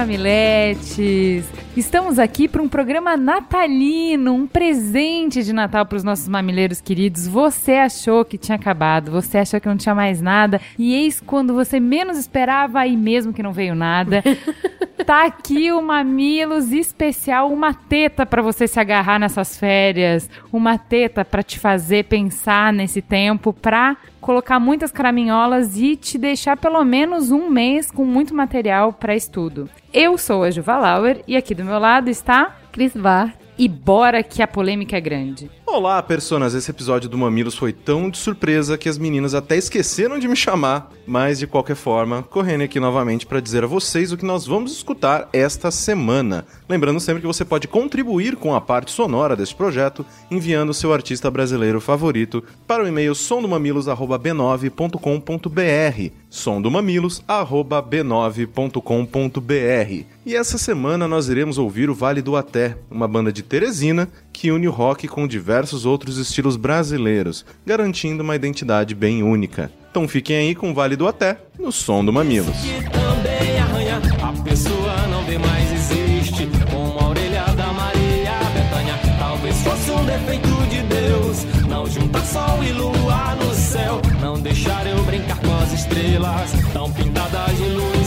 mamiletes, estamos aqui para um programa natalino, um presente de Natal para os nossos mamileiros queridos. Você achou que tinha acabado, você achou que não tinha mais nada, e eis quando você menos esperava, aí mesmo que não veio nada. tá aqui o Mamilos especial, uma teta para você se agarrar nessas férias, uma teta para te fazer pensar nesse tempo, para colocar muitas caraminholas e te deixar pelo menos um mês com muito material para estudo. Eu sou a Juva Lauer e aqui do meu lado está Cris Bar. E bora que a polêmica é grande. Olá, personas! Esse episódio do Mamilos foi tão de surpresa que as meninas até esqueceram de me chamar, mas de qualquer forma, correndo aqui novamente para dizer a vocês o que nós vamos escutar esta semana. Lembrando sempre que você pode contribuir com a parte sonora deste projeto enviando seu artista brasileiro favorito para o e-mail somdomamilos@b9.com.br, somdomamilos@b9.com.br. E essa semana nós iremos ouvir o Vale do Até, uma banda de Teresina que une o rock com diversos outros estilos brasileiros, garantindo uma identidade bem única. Então fiquem aí com o Vale do Até, no som do Mamilos. sol e lua no céu, não deixar eu brincar com as estrelas, tão pintadas de luz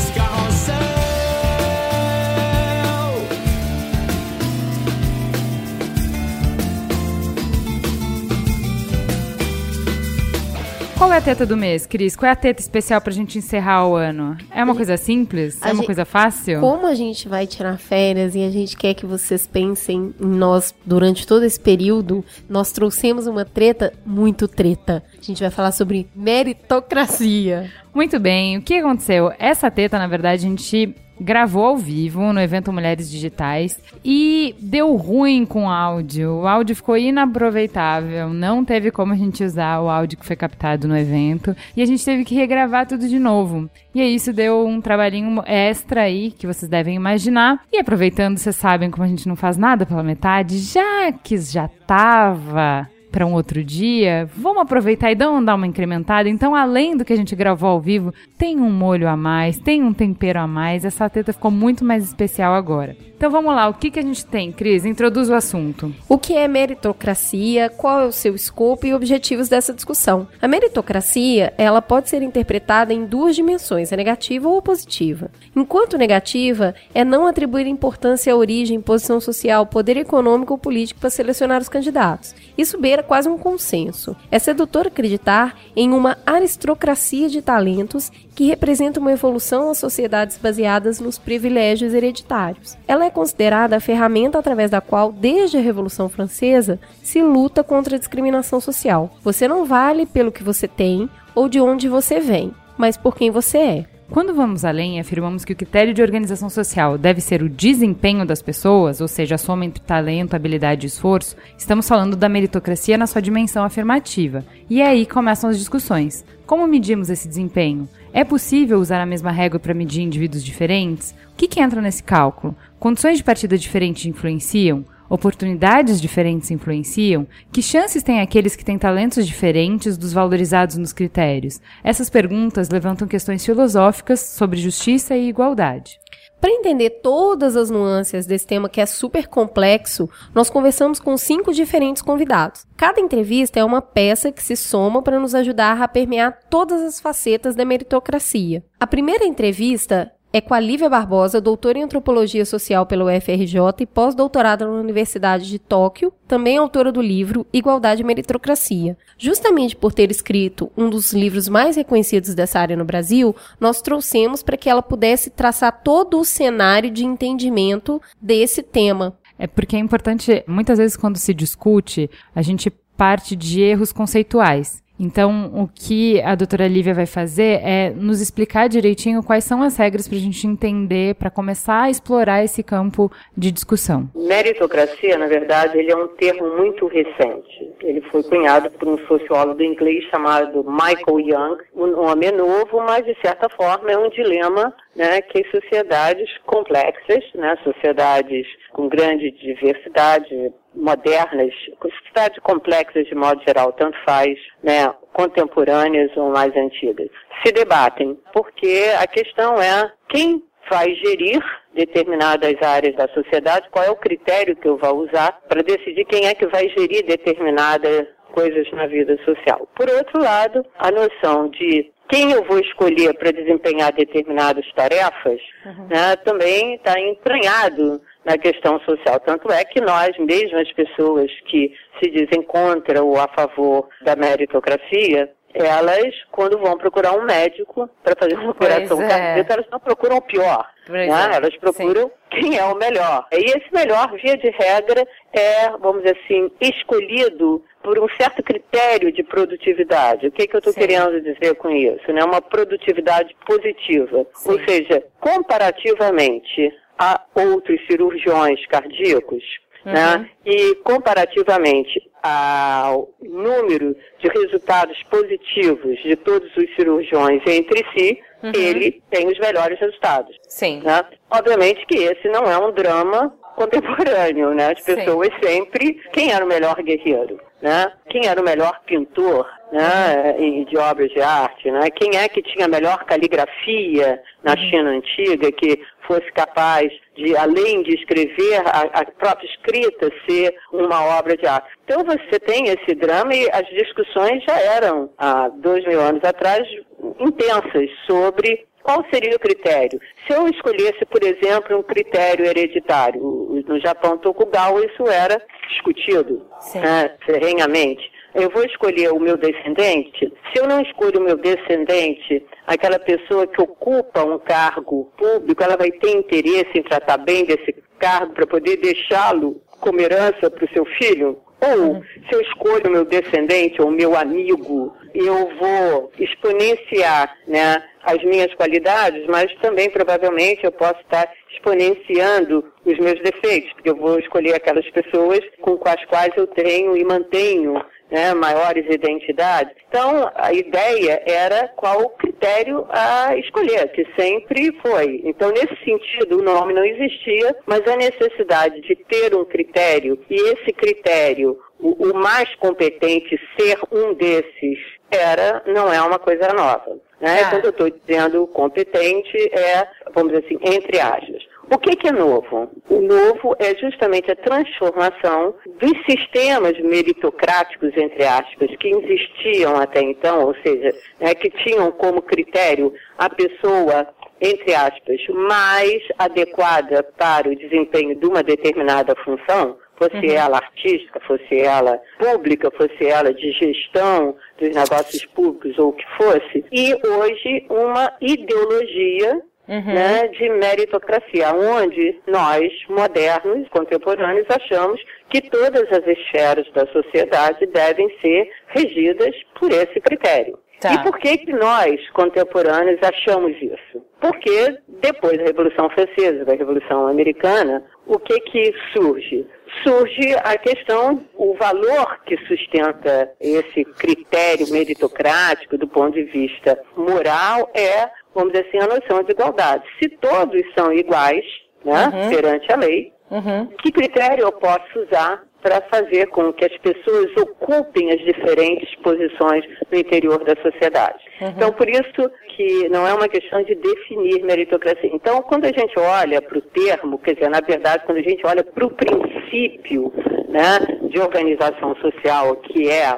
Qual é a teta do mês, Cris? Qual é a teta especial pra gente encerrar o ano? É uma coisa simples? A é uma gente, coisa fácil? Como a gente vai tirar férias e a gente quer que vocês pensem em nós durante todo esse período, nós trouxemos uma treta muito treta. A gente vai falar sobre meritocracia. Muito bem, o que aconteceu? Essa teta, na verdade, a gente gravou ao vivo no evento Mulheres Digitais e deu ruim com o áudio. O áudio ficou inaproveitável, não teve como a gente usar o áudio que foi captado no evento e a gente teve que regravar tudo de novo. E aí isso deu um trabalhinho extra aí que vocês devem imaginar. E aproveitando, vocês sabem como a gente não faz nada pela metade, já que já tava para um outro dia, vamos aproveitar e dar uma incrementada. Então, além do que a gente gravou ao vivo, tem um molho a mais, tem um tempero a mais. Essa teta ficou muito mais especial agora. Então vamos lá, o que, que a gente tem, Cris? Introduz o assunto. O que é meritocracia? Qual é o seu escopo e objetivos dessa discussão? A meritocracia, ela pode ser interpretada em duas dimensões, a negativa ou a positiva. Enquanto negativa, é não atribuir importância à origem, posição social, poder econômico ou político para selecionar os candidatos. Isso beira quase um consenso. É sedutor acreditar em uma aristocracia de talentos que representa uma evolução às sociedades baseadas nos privilégios hereditários. Ela é considerada a ferramenta através da qual, desde a Revolução Francesa, se luta contra a discriminação social. Você não vale pelo que você tem ou de onde você vem, mas por quem você é. Quando vamos além e afirmamos que o critério de organização social deve ser o desempenho das pessoas, ou seja, a soma entre talento, habilidade e esforço, estamos falando da meritocracia na sua dimensão afirmativa. E é aí começam as discussões. Como medimos esse desempenho? É possível usar a mesma régua para medir indivíduos diferentes? O que, que entra nesse cálculo? Condições de partida diferentes influenciam? Oportunidades diferentes influenciam? Que chances têm aqueles que têm talentos diferentes dos valorizados nos critérios? Essas perguntas levantam questões filosóficas sobre justiça e igualdade. Para entender todas as nuances desse tema que é super complexo, nós conversamos com cinco diferentes convidados. Cada entrevista é uma peça que se soma para nos ajudar a permear todas as facetas da meritocracia. A primeira entrevista é com a Lívia Barbosa, doutora em Antropologia Social pelo UFRJ e pós-doutorada na Universidade de Tóquio, também autora do livro Igualdade e Meritocracia. Justamente por ter escrito um dos livros mais reconhecidos dessa área no Brasil, nós trouxemos para que ela pudesse traçar todo o cenário de entendimento desse tema. É porque é importante, muitas vezes quando se discute, a gente parte de erros conceituais. Então, o que a doutora Lívia vai fazer é nos explicar direitinho quais são as regras para a gente entender, para começar a explorar esse campo de discussão. Meritocracia, na verdade, ele é um termo muito recente. Ele foi cunhado por um sociólogo inglês chamado Michael Young. Um homem é novo, mas de certa forma é um dilema né, que sociedades complexas, né, sociedades com grande diversidade, modernas, sociedades complexas de modo geral, tanto faz, né, contemporâneas ou mais antigas, se debatem, porque a questão é quem vai gerir determinadas áreas da sociedade, qual é o critério que eu vou usar para decidir quem é que vai gerir determinadas coisas na vida social. Por outro lado, a noção de quem eu vou escolher para desempenhar determinadas tarefas uhum. né, também está entranhado na questão social. Tanto é que nós, mesmo as pessoas que se dizem contra ou a favor da meritocracia, elas, quando vão procurar um médico para fazer uma operação é. cardíaca, elas não procuram o pior. Né? É. Elas procuram Sim. quem é o melhor. E esse melhor, via de regra, é, vamos dizer assim, escolhido por um certo critério de produtividade. O que, que eu estou querendo dizer com isso? Né? Uma produtividade positiva. Sim. Ou seja, comparativamente a outros cirurgiões cardíacos, né? uhum. né? e comparativamente ao número de resultados positivos de todos os cirurgiões entre si, uhum. ele tem os melhores resultados. Sim. Né? Obviamente que esse não é um drama contemporâneo, né? As pessoas Sim. sempre, quem era o melhor guerreiro? Né? Quem era o melhor pintor né, de obras de arte? Né? Quem é que tinha a melhor caligrafia na uhum. China antiga, que fosse capaz de, além de escrever, a, a, própria escrita ser uma obra de arte. Então você tem esse drama e as discussões já eram, há dois mil anos atrás, intensas sobre qual seria o critério? Se eu escolhesse, por exemplo, um critério hereditário, no Japão Tokugawa isso era discutido né, ferrenhamente. Eu vou escolher o meu descendente. Se eu não escolho o meu descendente, aquela pessoa que ocupa um cargo público, ela vai ter interesse em tratar bem desse cargo para poder deixá-lo como herança para o seu filho? Ou, uhum. se eu escolho o meu descendente ou meu amigo, eu vou exponenciar né, as minhas qualidades, mas também provavelmente eu posso estar exponenciando os meus defeitos, porque eu vou escolher aquelas pessoas com as quais eu tenho e mantenho né, maiores identidades. Então, a ideia era qual o critério a escolher, que sempre foi. Então, nesse sentido, o nome não existia, mas a necessidade de ter um critério e esse critério, o, o mais competente ser um desses, era, não é uma coisa nova. Né? Ah. Quando eu estou dizendo competente, é, vamos dizer assim, entre aspas. O que, que, é novo? O novo é justamente a transformação dos sistemas meritocráticos, entre aspas, que existiam até então, ou seja, né, que tinham como critério a pessoa, entre aspas, mais adequada para o desempenho de uma determinada função, fosse uhum. ela artística, fosse ela pública, fosse ela de gestão dos negócios públicos ou o que fosse, e hoje uma ideologia Uhum. Né, de meritocracia, onde nós, modernos, contemporâneos, achamos que todas as esferas da sociedade devem ser regidas por esse critério. Tá. E por que, que nós, contemporâneos, achamos isso? Porque depois da Revolução Francesa, da Revolução Americana, o que que surge? Surge a questão, o valor que sustenta esse critério meritocrático do ponto de vista moral é vamos dizer assim, a noção de igualdade. Se todos são iguais, né, uhum. perante a lei, uhum. que critério eu posso usar para fazer com que as pessoas ocupem as diferentes posições no interior da sociedade. Uhum. Então, por isso que não é uma questão de definir meritocracia. Então, quando a gente olha para o termo, quer dizer, na verdade, quando a gente olha para o princípio né, de organização social, que é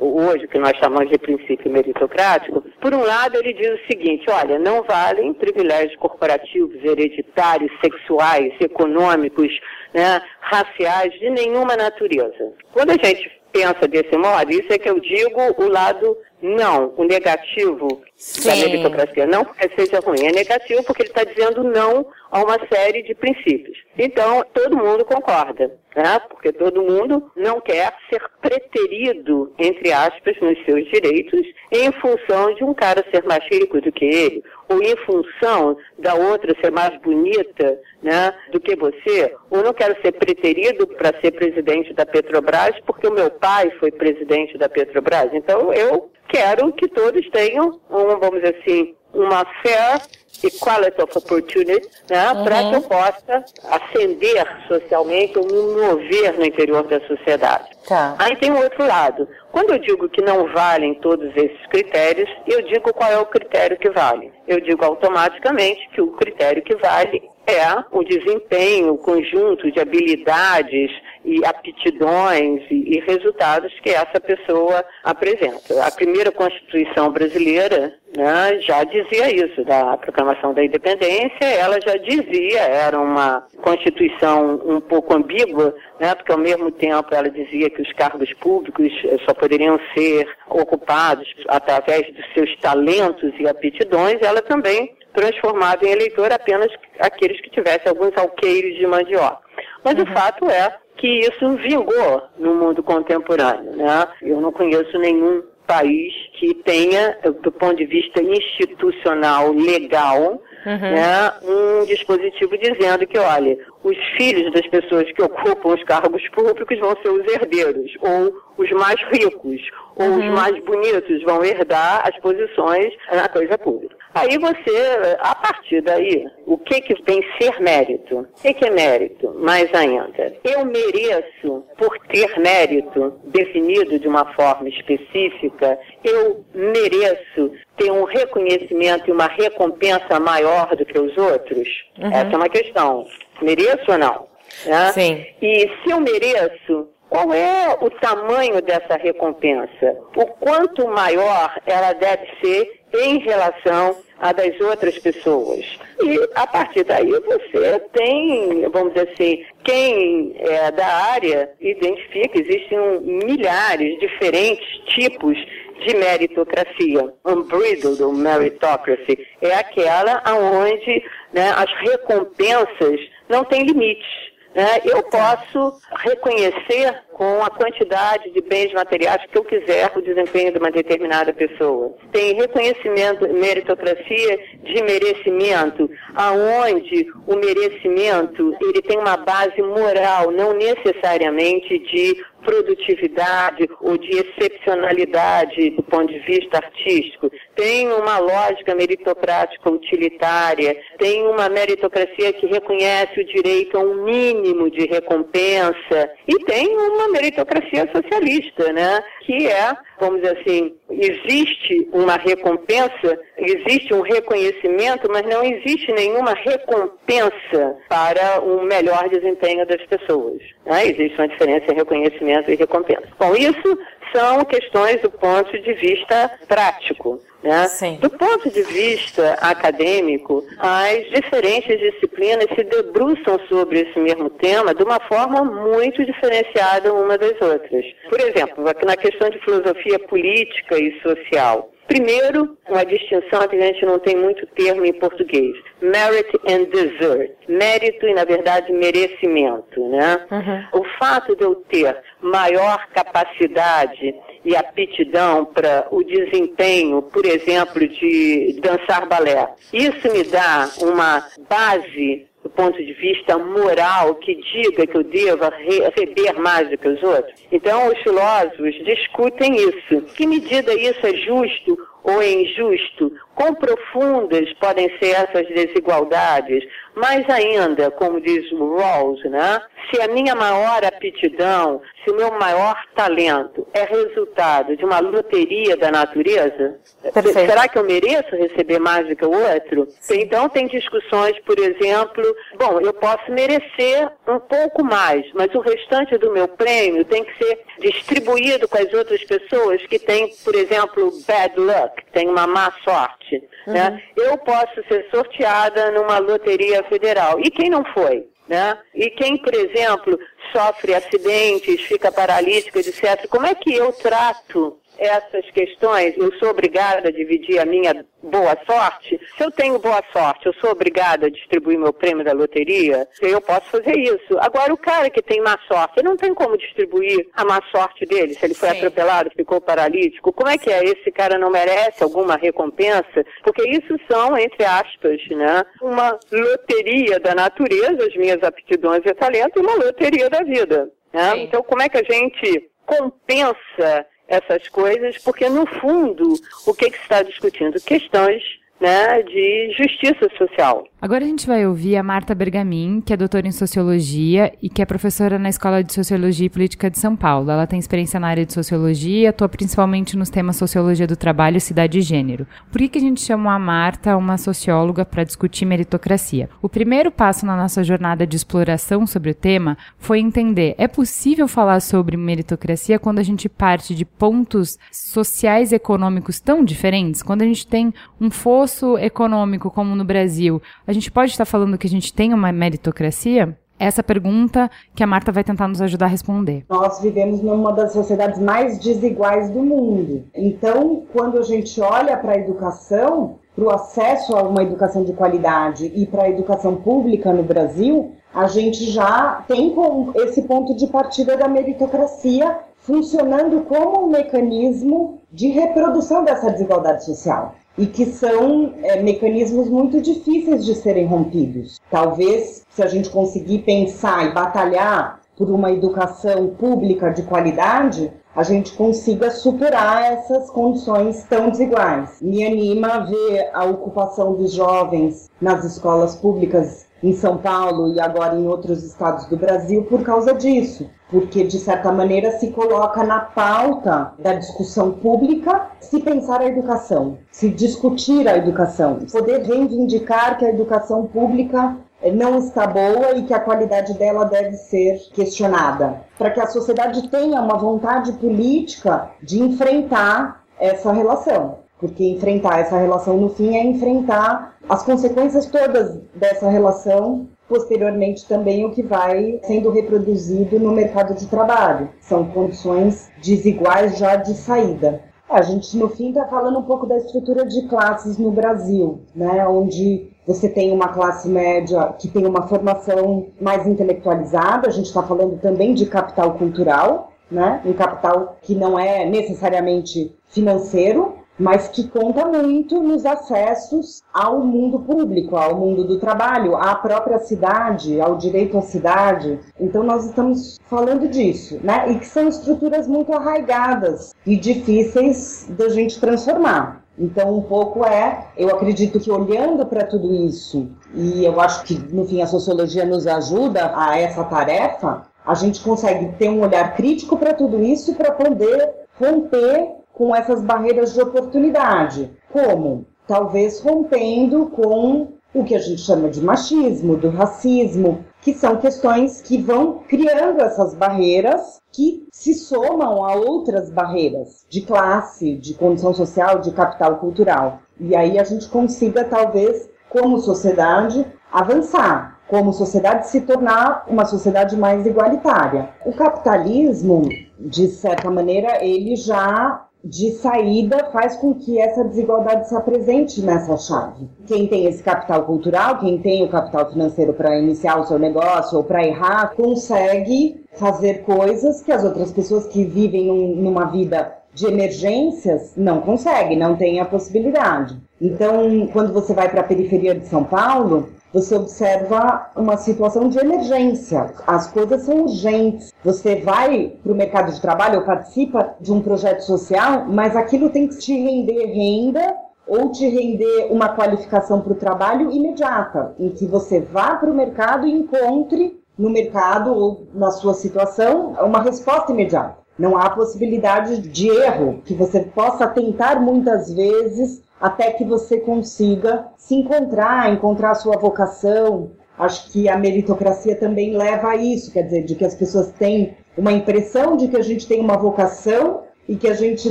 hoje, que nós chamamos de princípio meritocrático, por um lado ele diz o seguinte, olha, não valem privilégios corporativos, hereditários, sexuais, econômicos, né, raciais, de nenhuma natureza. Quando a gente pensa desse modo, isso é que eu digo o lado não. O negativo Sim. da meritocracia não porque seja ruim, é negativo porque ele está dizendo não a uma série de princípios. Então, todo mundo concorda, né? porque todo mundo não quer ser preterido, entre aspas, nos seus direitos, em função de um cara ser mais rico do que ele, ou em função da outra ser mais bonita né, do que você, ou não quero ser preterido para ser presidente da Petrobras porque o meu pai foi presidente da Petrobras. Então, eu quero que todos tenham, um, vamos dizer assim, uma fair equality of opportunity, né, Uhum. para que eu possa ascender socialmente ou me mover no interior da sociedade. Tá. Aí tem o outro lado. Quando eu digo que não valem todos esses critérios, eu digo qual é o critério que vale. Eu digo automaticamente que o critério que vale é o desempenho, o conjunto de habilidades e aptidões e, e resultados que essa pessoa apresenta. A primeira Constituição brasileira né, já dizia isso, da proclamação da independência, ela já dizia, era uma Constituição um pouco ambígua, né, porque ao mesmo tempo ela dizia que os cargos públicos eh, só poderiam ser ocupados através dos seus talentos e aptidões, ela também transformava em eleitor apenas aqueles que tivessem alguns alqueires de mandioca. Mas o fato é que isso vingou no mundo contemporâneo. Né? Eu não conheço nenhum país que tenha, do ponto de vista institucional, legal, né, um dispositivo dizendo que, olha, os filhos das pessoas que ocupam os cargos públicos vão ser os herdeiros, ou os mais ricos, ou os mais bonitos vão herdar as posições na coisa pública. Aí você, a partir daí, o que que tem ser mérito? O que que é mérito? Mais ainda, eu mereço, por ter mérito definido de uma forma específica, eu mereço ter um reconhecimento e uma recompensa maior do que os outros? Essa é uma questão. Mereço ou não? né? Sim. E se eu mereço, qual é o tamanho dessa recompensa? O quanto maior ela deve ser em relação a das outras pessoas. E a partir daí você tem, vamos dizer assim, quem é da área identifica, existem milhares diferentes tipos de meritocracia. Unbridled meritocracy é aquela onde né, as recompensas não têm limites. né? Eu posso reconhecer com a quantidade de bens materiais que eu quiser o desempenho de uma determinada pessoa. Tem reconhecimento, meritocracia de merecimento, aonde o merecimento ele tem uma base moral, não necessariamente de produtividade ou de excepcionalidade do ponto de vista artístico. Tem uma lógica meritocrática utilitária, tem uma meritocracia que reconhece o direito a um mínimo de recompensa e tem uma meritocracia socialista, né? Que é, vamos dizer assim, existe uma recompensa, existe um reconhecimento, mas não existe nenhuma recompensa para um melhor desempenho das pessoas. Né? Existe uma diferença em reconhecimento e recompensa. Bom, isso são questões do ponto de vista prático. Né? Do ponto de vista acadêmico, as diferentes disciplinas se debruçam sobre esse mesmo tema de uma forma muito diferenciada uma das outras. Por exemplo, aqui na questão de filosofia política e social. Primeiro, uma distinção que a gente não tem muito termo em português. Merit and desert. Mérito e, na verdade, merecimento. Né? O fato de eu ter maior capacidade e aptidão para o desempenho, por exemplo, de dançar balé. Isso me dá uma base do ponto de vista moral que diga que eu deva receber mais do que os outros. Então, os filósofos discutem isso. Que medida isso é justo ou é injusto? Quão profundas podem ser essas desigualdades? Mais ainda, como diz Rawls, né? se a minha maior aptidão, se o meu maior talento é resultado de uma loteria da natureza, Perfeito. será que eu mereço receber mais do que o outro? Então, tem discussões, por exemplo, bom, eu posso merecer um pouco mais, mas o restante do meu prêmio tem que ser distribuído com as outras pessoas que têm, por exemplo, bad luck, têm uma má sorte. Né? Eu posso ser sorteada numa loteria federal. E quem não foi? Né? E quem, por exemplo, sofre acidentes, fica paralítico, etc., como é que eu trato essas questões, eu sou obrigada a dividir a minha boa sorte. Se eu tenho boa sorte, eu sou obrigada a distribuir meu prêmio da loteria, eu posso fazer isso. Agora, o cara que tem má sorte, ele não tem como distribuir a má sorte dele. Se ele foi Sim. atropelado, ficou paralítico, como é que é? Esse cara não merece alguma recompensa? Porque isso são, entre aspas, né, uma loteria da natureza, as minhas aptidões e talentos, e uma loteria da vida. Né? Então, como é que a gente compensa essas coisas, porque no fundo o que, que se está discutindo? Questões né, de justiça social. Agora a gente vai ouvir a Marta Bergamin, que é doutora em Sociologia e que é professora na Escola de Sociologia e Política de São Paulo. Ela tem experiência na área de Sociologia, atua principalmente nos temas Sociologia do Trabalho, Cidade e Gênero. Por que, que a gente chamou a Marta, uma socióloga, para discutir meritocracia? O primeiro passo na nossa jornada de exploração sobre o tema foi entender, é possível falar sobre meritocracia quando a gente parte de pontos sociais e econômicos tão diferentes? Quando a gente tem um fosso esforço econômico como no Brasil, a gente pode estar falando que a gente tem uma meritocracia? Essa pergunta que a Marta vai tentar nos ajudar a responder. Nós vivemos numa das sociedades mais desiguais do mundo. Então, quando a gente olha para a educação, para o acesso a uma educação de qualidade e para a educação pública no Brasil, a gente já tem esse ponto de partida da meritocracia funcionando como um mecanismo de reprodução dessa desigualdade social e que são é, mecanismos muito difíceis de serem rompidos. Talvez, se a gente conseguir pensar e batalhar por uma educação pública de qualidade, a gente consiga superar essas condições tão desiguais. Me anima ver a ocupação dos jovens nas escolas públicas em São Paulo e agora em outros estados do Brasil por causa disso, porque de certa maneira se coloca na pauta da discussão pública se pensar a educação, se discutir a educação, poder reivindicar que a educação pública não está boa e que a qualidade dela deve ser questionada, para que a sociedade tenha uma vontade política de enfrentar essa relação. Porque enfrentar essa relação no fim é enfrentar as consequências todas dessa relação posteriormente também o que vai sendo reproduzido no mercado de trabalho. São condições desiguais já de saída. A gente, no fim, está falando um pouco da estrutura de classes no Brasil, né? onde você tem uma classe média que tem uma formação mais intelectualizada, a gente está falando também de capital cultural, né? um capital que não é necessariamente financeiro, mas que conta muito nos acessos ao mundo público, ao mundo do trabalho, à própria cidade, ao direito à cidade. Então nós estamos falando disso, né? E que são estruturas muito arraigadas e difíceis da gente transformar. Então, um pouco é, eu acredito que olhando para tudo isso, e eu acho que, no fim, a sociologia nos ajuda a essa tarefa, a gente consegue ter um olhar crítico para tudo isso para poder romper com essas barreiras de oportunidade. Como? Talvez rompendo com o que a gente chama de machismo, do racismo, que são questões que vão criando essas barreiras que se somam a outras barreiras de classe, de condição social, de capital cultural. E aí a gente consiga, talvez, como sociedade, avançar, como sociedade se tornar uma sociedade mais igualitária. O capitalismo, de certa maneira, ele já de saída faz com que essa desigualdade se apresente nessa chave. Quem tem esse capital cultural, quem tem o capital financeiro para iniciar o seu negócio ou para errar, consegue fazer coisas que as outras pessoas que vivem num, numa vida de emergências não conseguem, não têm a possibilidade. Então, quando você vai para a periferia de São Paulo, você observa uma situação de emergência. As coisas são urgentes. Você vai para o mercado de trabalho ou participa de um projeto social, mas aquilo tem que te render renda ou te render uma qualificação para o trabalho imediata, em que você vá para o mercado e encontre no mercado ou na sua situação uma resposta imediata. Não há possibilidade de erro, que você possa tentar muitas vezes até que você consiga se encontrar, encontrar a sua vocação. Acho que a meritocracia também leva a isso, quer dizer, de que as pessoas têm uma impressão de que a gente tem uma vocação e que a gente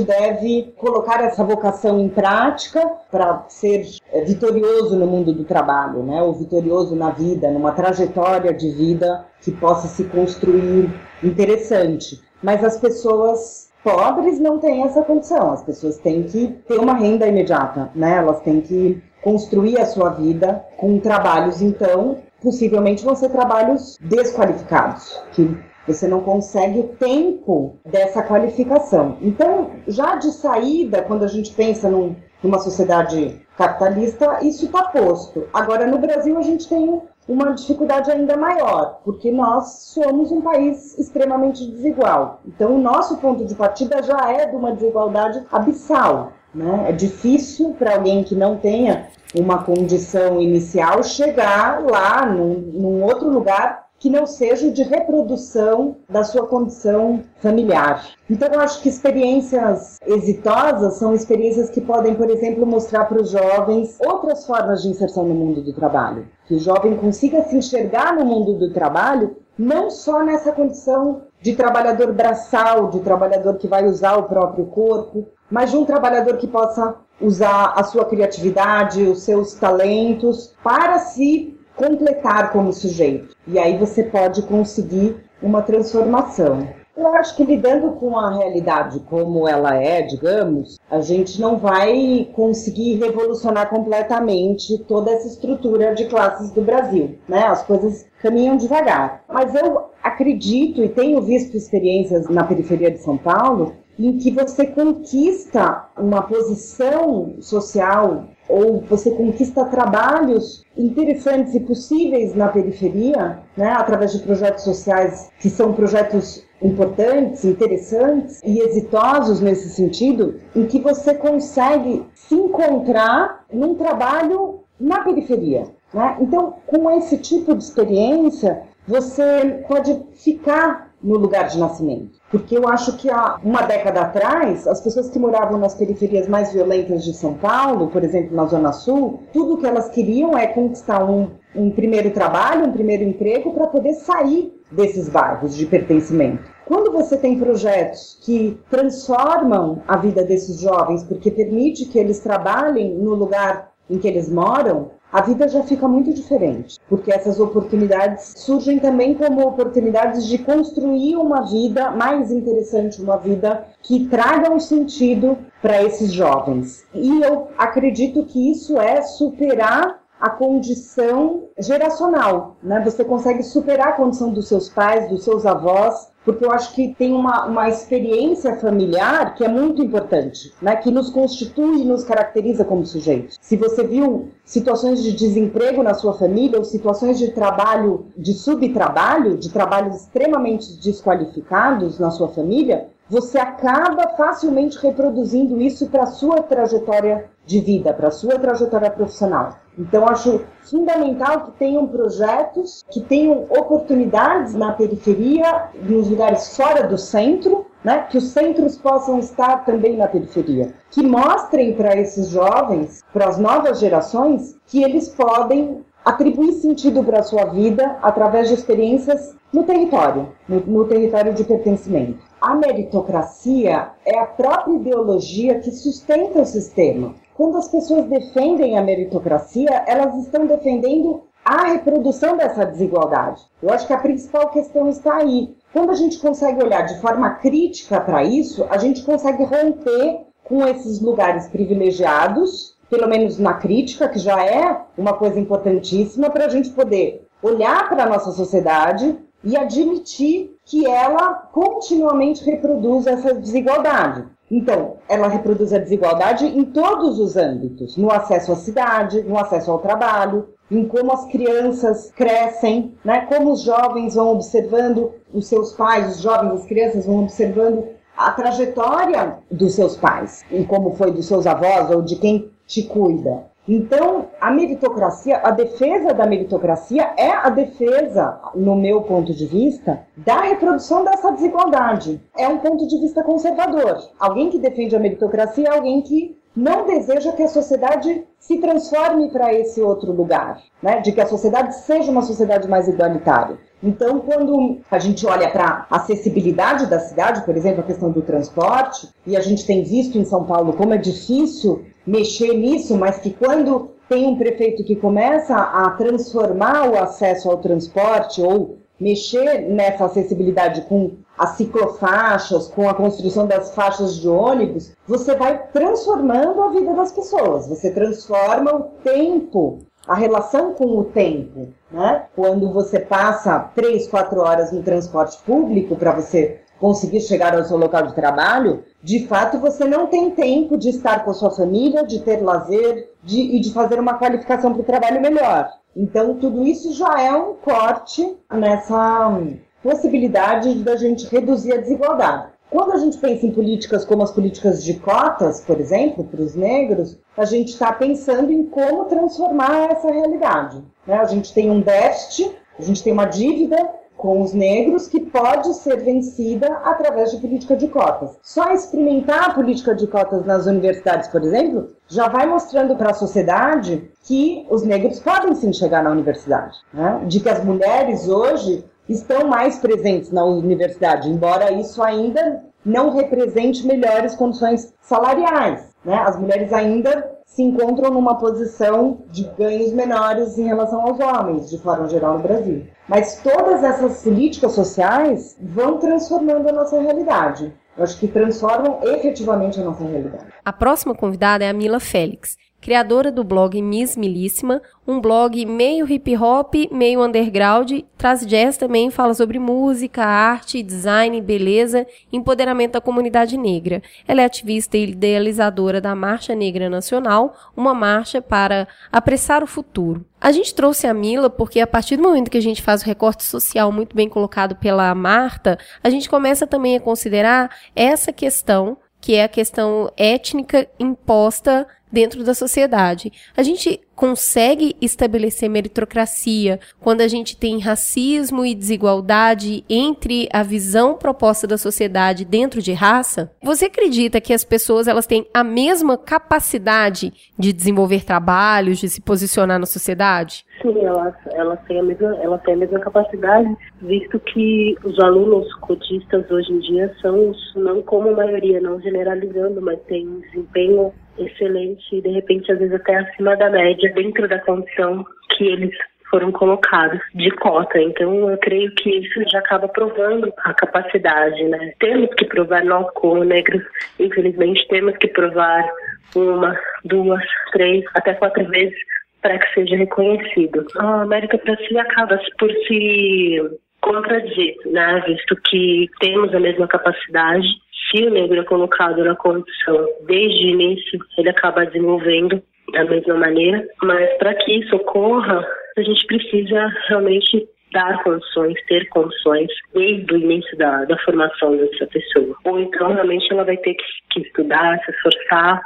deve colocar essa vocação em prática para ser é, vitorioso no mundo do trabalho, né? ou vitorioso na vida, numa trajetória de vida que possa se construir interessante. Mas as pessoas pobres não têm essa condição. As pessoas têm que ter uma renda imediata, né? Elas têm que construir a sua vida com trabalhos, então, possivelmente vão ser trabalhos desqualificados, que você não consegue o tempo dessa qualificação. Então, já de saída, quando a gente pensa num, numa sociedade capitalista, isso está posto. Agora, no Brasil, a gente tem uma dificuldade ainda maior, porque nós somos um país extremamente desigual. Então, o nosso ponto de partida já é de uma desigualdade abissal. Né? É difícil para alguém que não tenha uma condição inicial chegar lá num, num outro lugar que não seja de reprodução da sua condição familiar. Então, eu acho que experiências exitosas são experiências que podem, por exemplo, mostrar para os jovens outras formas de inserção no mundo do trabalho. Que o jovem consiga se enxergar no mundo do trabalho não só nessa condição de trabalhador braçal, de trabalhador que vai usar o próprio corpo, mas de um trabalhador que possa usar a sua criatividade, os seus talentos para se completar como sujeito. E aí você pode conseguir uma transformação. Eu acho que lidando com a realidade como ela é, digamos, a gente não vai conseguir revolucionar completamente toda essa estrutura de classes do Brasil, né? As coisas caminham devagar. Mas eu acredito e tenho visto experiências na periferia de São Paulo em que você conquista uma posição social ou você conquista trabalhos interessantes e possíveis na periferia, né, através de projetos sociais que são projetos importantes, interessantes e exitosos nesse sentido, em que você consegue se encontrar num trabalho na periferia. Né? Então, com esse tipo de experiência, você pode ficar no lugar de nascimento. Porque eu acho que há uma década atrás, as pessoas que moravam nas periferias mais violentas de São Paulo, por exemplo, na Zona Sul, tudo que elas queriam é conquistar um, um primeiro trabalho, um primeiro emprego para poder sair desses bairros de pertencimento. Quando você tem projetos que transformam a vida desses jovens, porque permite que eles trabalhem no lugar em que eles moram, a vida já fica muito diferente, porque essas oportunidades surgem também como oportunidades de construir uma vida mais interessante, uma vida que traga um sentido para esses jovens. E eu acredito que isso é superar a condição geracional, né? Você consegue superar a condição dos seus pais, dos seus avós, porque eu acho que tem uma, uma experiência familiar que é muito importante, né? Que nos constitui e nos caracteriza como sujeitos. Se você viu situações de desemprego na sua família ou situações de trabalho, de subtrabalho, de trabalhos extremamente desqualificados na sua família, você acaba facilmente reproduzindo isso para a sua trajetória de vida, para a sua trajetória profissional. Então, acho fundamental que tenham projetos, que tenham oportunidades na periferia, nos lugares fora do centro, né? que os centros possam estar também na periferia, que mostrem para esses jovens, para as novas gerações, que eles podem atribuir sentido para a sua vida através de experiências no território, no, no território de pertencimento. A meritocracia é a própria ideologia que sustenta o sistema. Quando as pessoas defendem a meritocracia, elas estão defendendo a reprodução dessa desigualdade. Eu acho que a principal questão está aí. Quando a gente consegue olhar de forma crítica para isso, a gente consegue romper com esses lugares privilegiados, pelo menos na crítica, que já é uma coisa importantíssima para a gente poder olhar para a nossa sociedade e admitir que ela continuamente reproduz essa desigualdade. Então, ela reproduz a desigualdade em todos os âmbitos, no acesso à cidade, no acesso ao trabalho, em como as crianças crescem, né? como os jovens vão observando os seus pais, os jovens, as crianças vão observando a trajetória dos seus pais, e como foi dos seus avós ou de quem te cuida. Então, a meritocracia, a defesa da meritocracia é a defesa, no meu ponto de vista, da reprodução dessa desigualdade. É um ponto de vista conservador. Alguém que defende a meritocracia é alguém que não deseja que a sociedade se transforme para esse outro lugar, né? de que a sociedade seja uma sociedade mais igualitária. Então, quando a gente olha para a acessibilidade da cidade, por exemplo, a questão do transporte, e a gente tem visto em São Paulo como é difícil mexer nisso, mas que quando tem um prefeito que começa a transformar o acesso ao transporte ou mexer nessa acessibilidade com as ciclofaixas, com a construção das faixas de ônibus, você vai transformando a vida das pessoas. Você transforma o tempo, a relação com o tempo. Né? Quando você passa três, quatro horas no transporte público para você conseguir chegar ao seu local de trabalho, de fato você não tem tempo de estar com a sua família, de ter lazer de, e de fazer uma qualificação para o trabalho melhor. Então, tudo isso já é um corte nessa possibilidade da gente reduzir a desigualdade. Quando a gente pensa em políticas como as políticas de cotas, por exemplo, para os negros, a gente está pensando em como transformar essa realidade. Né? A gente tem um déficit, a gente tem uma dívida com os negros que pode ser vencida através de política de cotas. Só experimentar a política de cotas nas universidades, por exemplo, já vai mostrando para a sociedade que os negros podem sim chegar na universidade, né? de que as mulheres hoje estão mais presentes na universidade, embora isso ainda não represente melhores condições salariais. Né? As mulheres ainda se encontram numa posição de ganhos menores em relação aos homens, de forma geral, no Brasil. Mas todas essas políticas sociais vão transformando a nossa realidade. Eu acho que transformam efetivamente a nossa realidade. A próxima convidada é a Mila Félix criadora do blog Miss Milíssima, um blog meio hip hop, meio underground, traz jazz também, fala sobre música, arte, design, beleza, empoderamento da comunidade negra. Ela é ativista e idealizadora da Marcha Negra Nacional, uma marcha para apressar o futuro. A gente trouxe a Mila porque a partir do momento que a gente faz o recorte social muito bem colocado pela Marta, a gente começa também a considerar essa questão que é a questão étnica imposta dentro da sociedade. A gente consegue estabelecer meritocracia quando a gente tem racismo e desigualdade entre a visão proposta da sociedade dentro de raça? Você acredita que as pessoas elas têm a mesma capacidade de desenvolver trabalhos, de se posicionar na sociedade? Sim, elas, elas, têm a mesma, elas têm a mesma capacidade, visto que os alunos cotistas hoje em dia são, não como maioria, não generalizando, mas têm desempenho excelente e de repente às vezes até acima da média dentro da condição que eles foram colocados de cota. Então, eu creio que isso já acaba provando a capacidade, né? Temos que provar nós como negros, infelizmente, temos que provar uma, duas, três, até quatro vezes para que seja reconhecido. A meritocracia acaba por se contradizer, né? Visto que temos a mesma capacidade se o negro é colocado na condição desde o início, ele acaba desenvolvendo da mesma maneira, mas para que isso ocorra, a gente precisa realmente dar condições, ter condições desde o início da, da formação dessa pessoa. Ou então, realmente, ela vai ter que, que estudar, se esforçar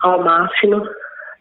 ao máximo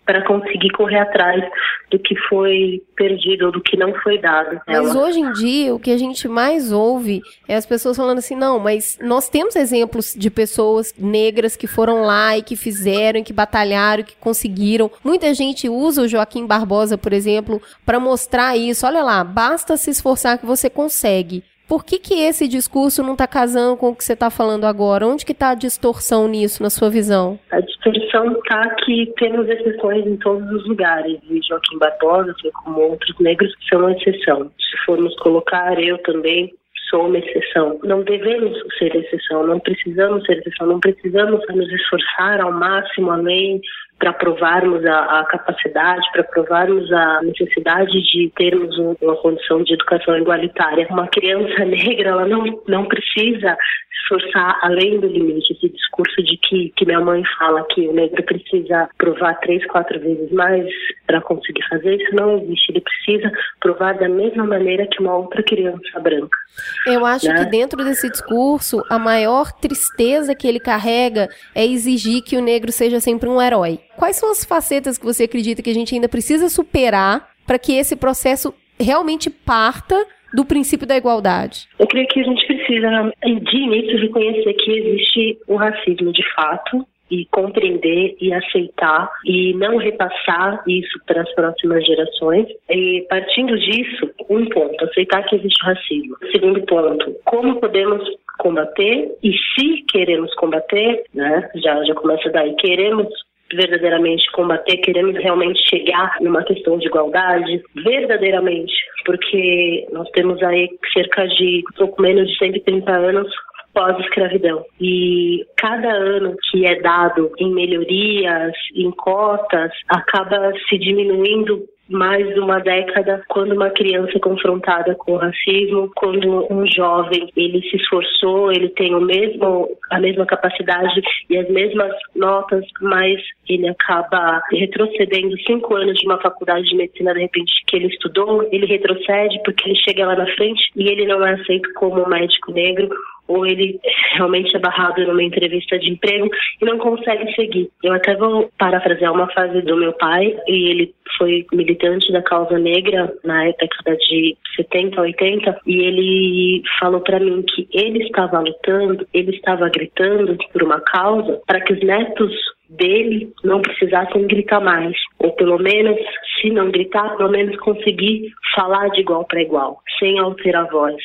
para conseguir correr atrás do que foi perdido ou do que não foi dado. Mas hoje em dia, o que a gente mais ouve é as pessoas falando assim: não, mas nós temos exemplos de pessoas negras que foram lá e que fizeram, que batalharam, que conseguiram. Muita gente usa o Joaquim Barbosa, por exemplo, para mostrar isso. Olha lá, basta se esforçar que você consegue. Por que, que esse discurso não está casando com o que você está falando agora? Onde que está a distorção nisso, na sua visão? A distorção está que temos exceções em todos os lugares. E Joaquim Barbosa, assim como outros negros, são uma exceção. Se formos colocar, eu também sou uma exceção. Não devemos ser exceção, não precisamos ser exceção, não precisamos nos esforçar ao máximo além para provarmos a, a capacidade, para provarmos a necessidade de termos um, uma condição de educação igualitária. Uma criança negra, ela não, não precisa esforçar além do limite. Esse discurso de que, que minha mãe fala que o negro precisa provar três, quatro vezes mais para conseguir fazer, isso não existe. Ele precisa provar da mesma maneira que uma outra criança branca. Eu acho né? que dentro desse discurso, a maior tristeza que ele carrega é exigir que o negro seja sempre um herói. Quais são as facetas que você acredita que a gente ainda precisa superar para que esse processo realmente parta do princípio da igualdade? Eu creio que a gente precisa, de início, reconhecer que existe o racismo de fato, e compreender e aceitar e não repassar isso para as próximas gerações. E partindo disso, um ponto, aceitar que existe racismo. Segundo ponto, como podemos combater e se queremos combater, né, já, já começa daí, queremos verdadeiramente combater, queremos realmente chegar numa questão de igualdade, verdadeiramente, porque nós temos aí cerca de pouco menos de 130 anos pós-escravidão. E cada ano que é dado em melhorias, em cotas, acaba se diminuindo mais de uma década quando uma criança é confrontada com o racismo, quando um jovem ele se esforçou, ele tem o mesmo a mesma capacidade e as mesmas notas, mas ele acaba retrocedendo cinco anos de uma faculdade de medicina de repente que ele estudou, ele retrocede porque ele chega lá na frente e ele não é aceito como médico negro ou ele realmente é barrado numa entrevista de emprego e não consegue seguir. Eu até vou parafrasear uma frase do meu pai, e ele foi militante da causa negra na década de 70, 80, e ele falou para mim que ele estava lutando, ele estava gritando por uma causa para que os netos dele não precisassem gritar mais, ou pelo menos, se não gritar, pelo menos conseguir falar de igual para igual, sem alterar a voz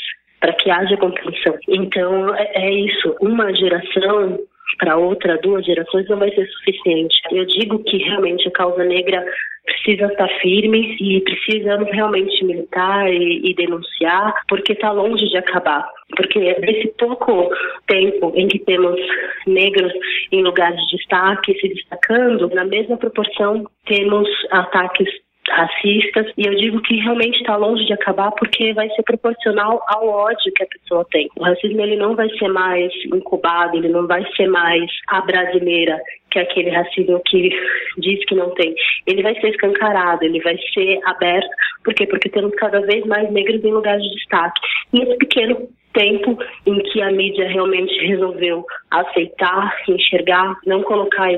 para que haja compreensão. Então, é, é isso. Uma geração para outra, duas gerações, não vai ser suficiente. Eu digo que realmente a causa negra precisa estar firme e precisamos realmente militar e, e denunciar, porque está longe de acabar. Porque nesse pouco tempo em que temos negros em lugares de destaque se destacando, na mesma proporção temos ataques racistas, e eu digo que realmente está longe de acabar porque vai ser proporcional ao ódio que a pessoa tem. O racismo ele não vai ser mais incubado, ele não vai ser mais a brasileira, que é aquele racismo que diz que não tem. Ele vai ser escancarado, ele vai ser aberto. Por quê? Porque temos cada vez mais negros em lugares de destaque. E esse pequeno tempo em que a mídia realmente resolveu aceitar, enxergar, não colocar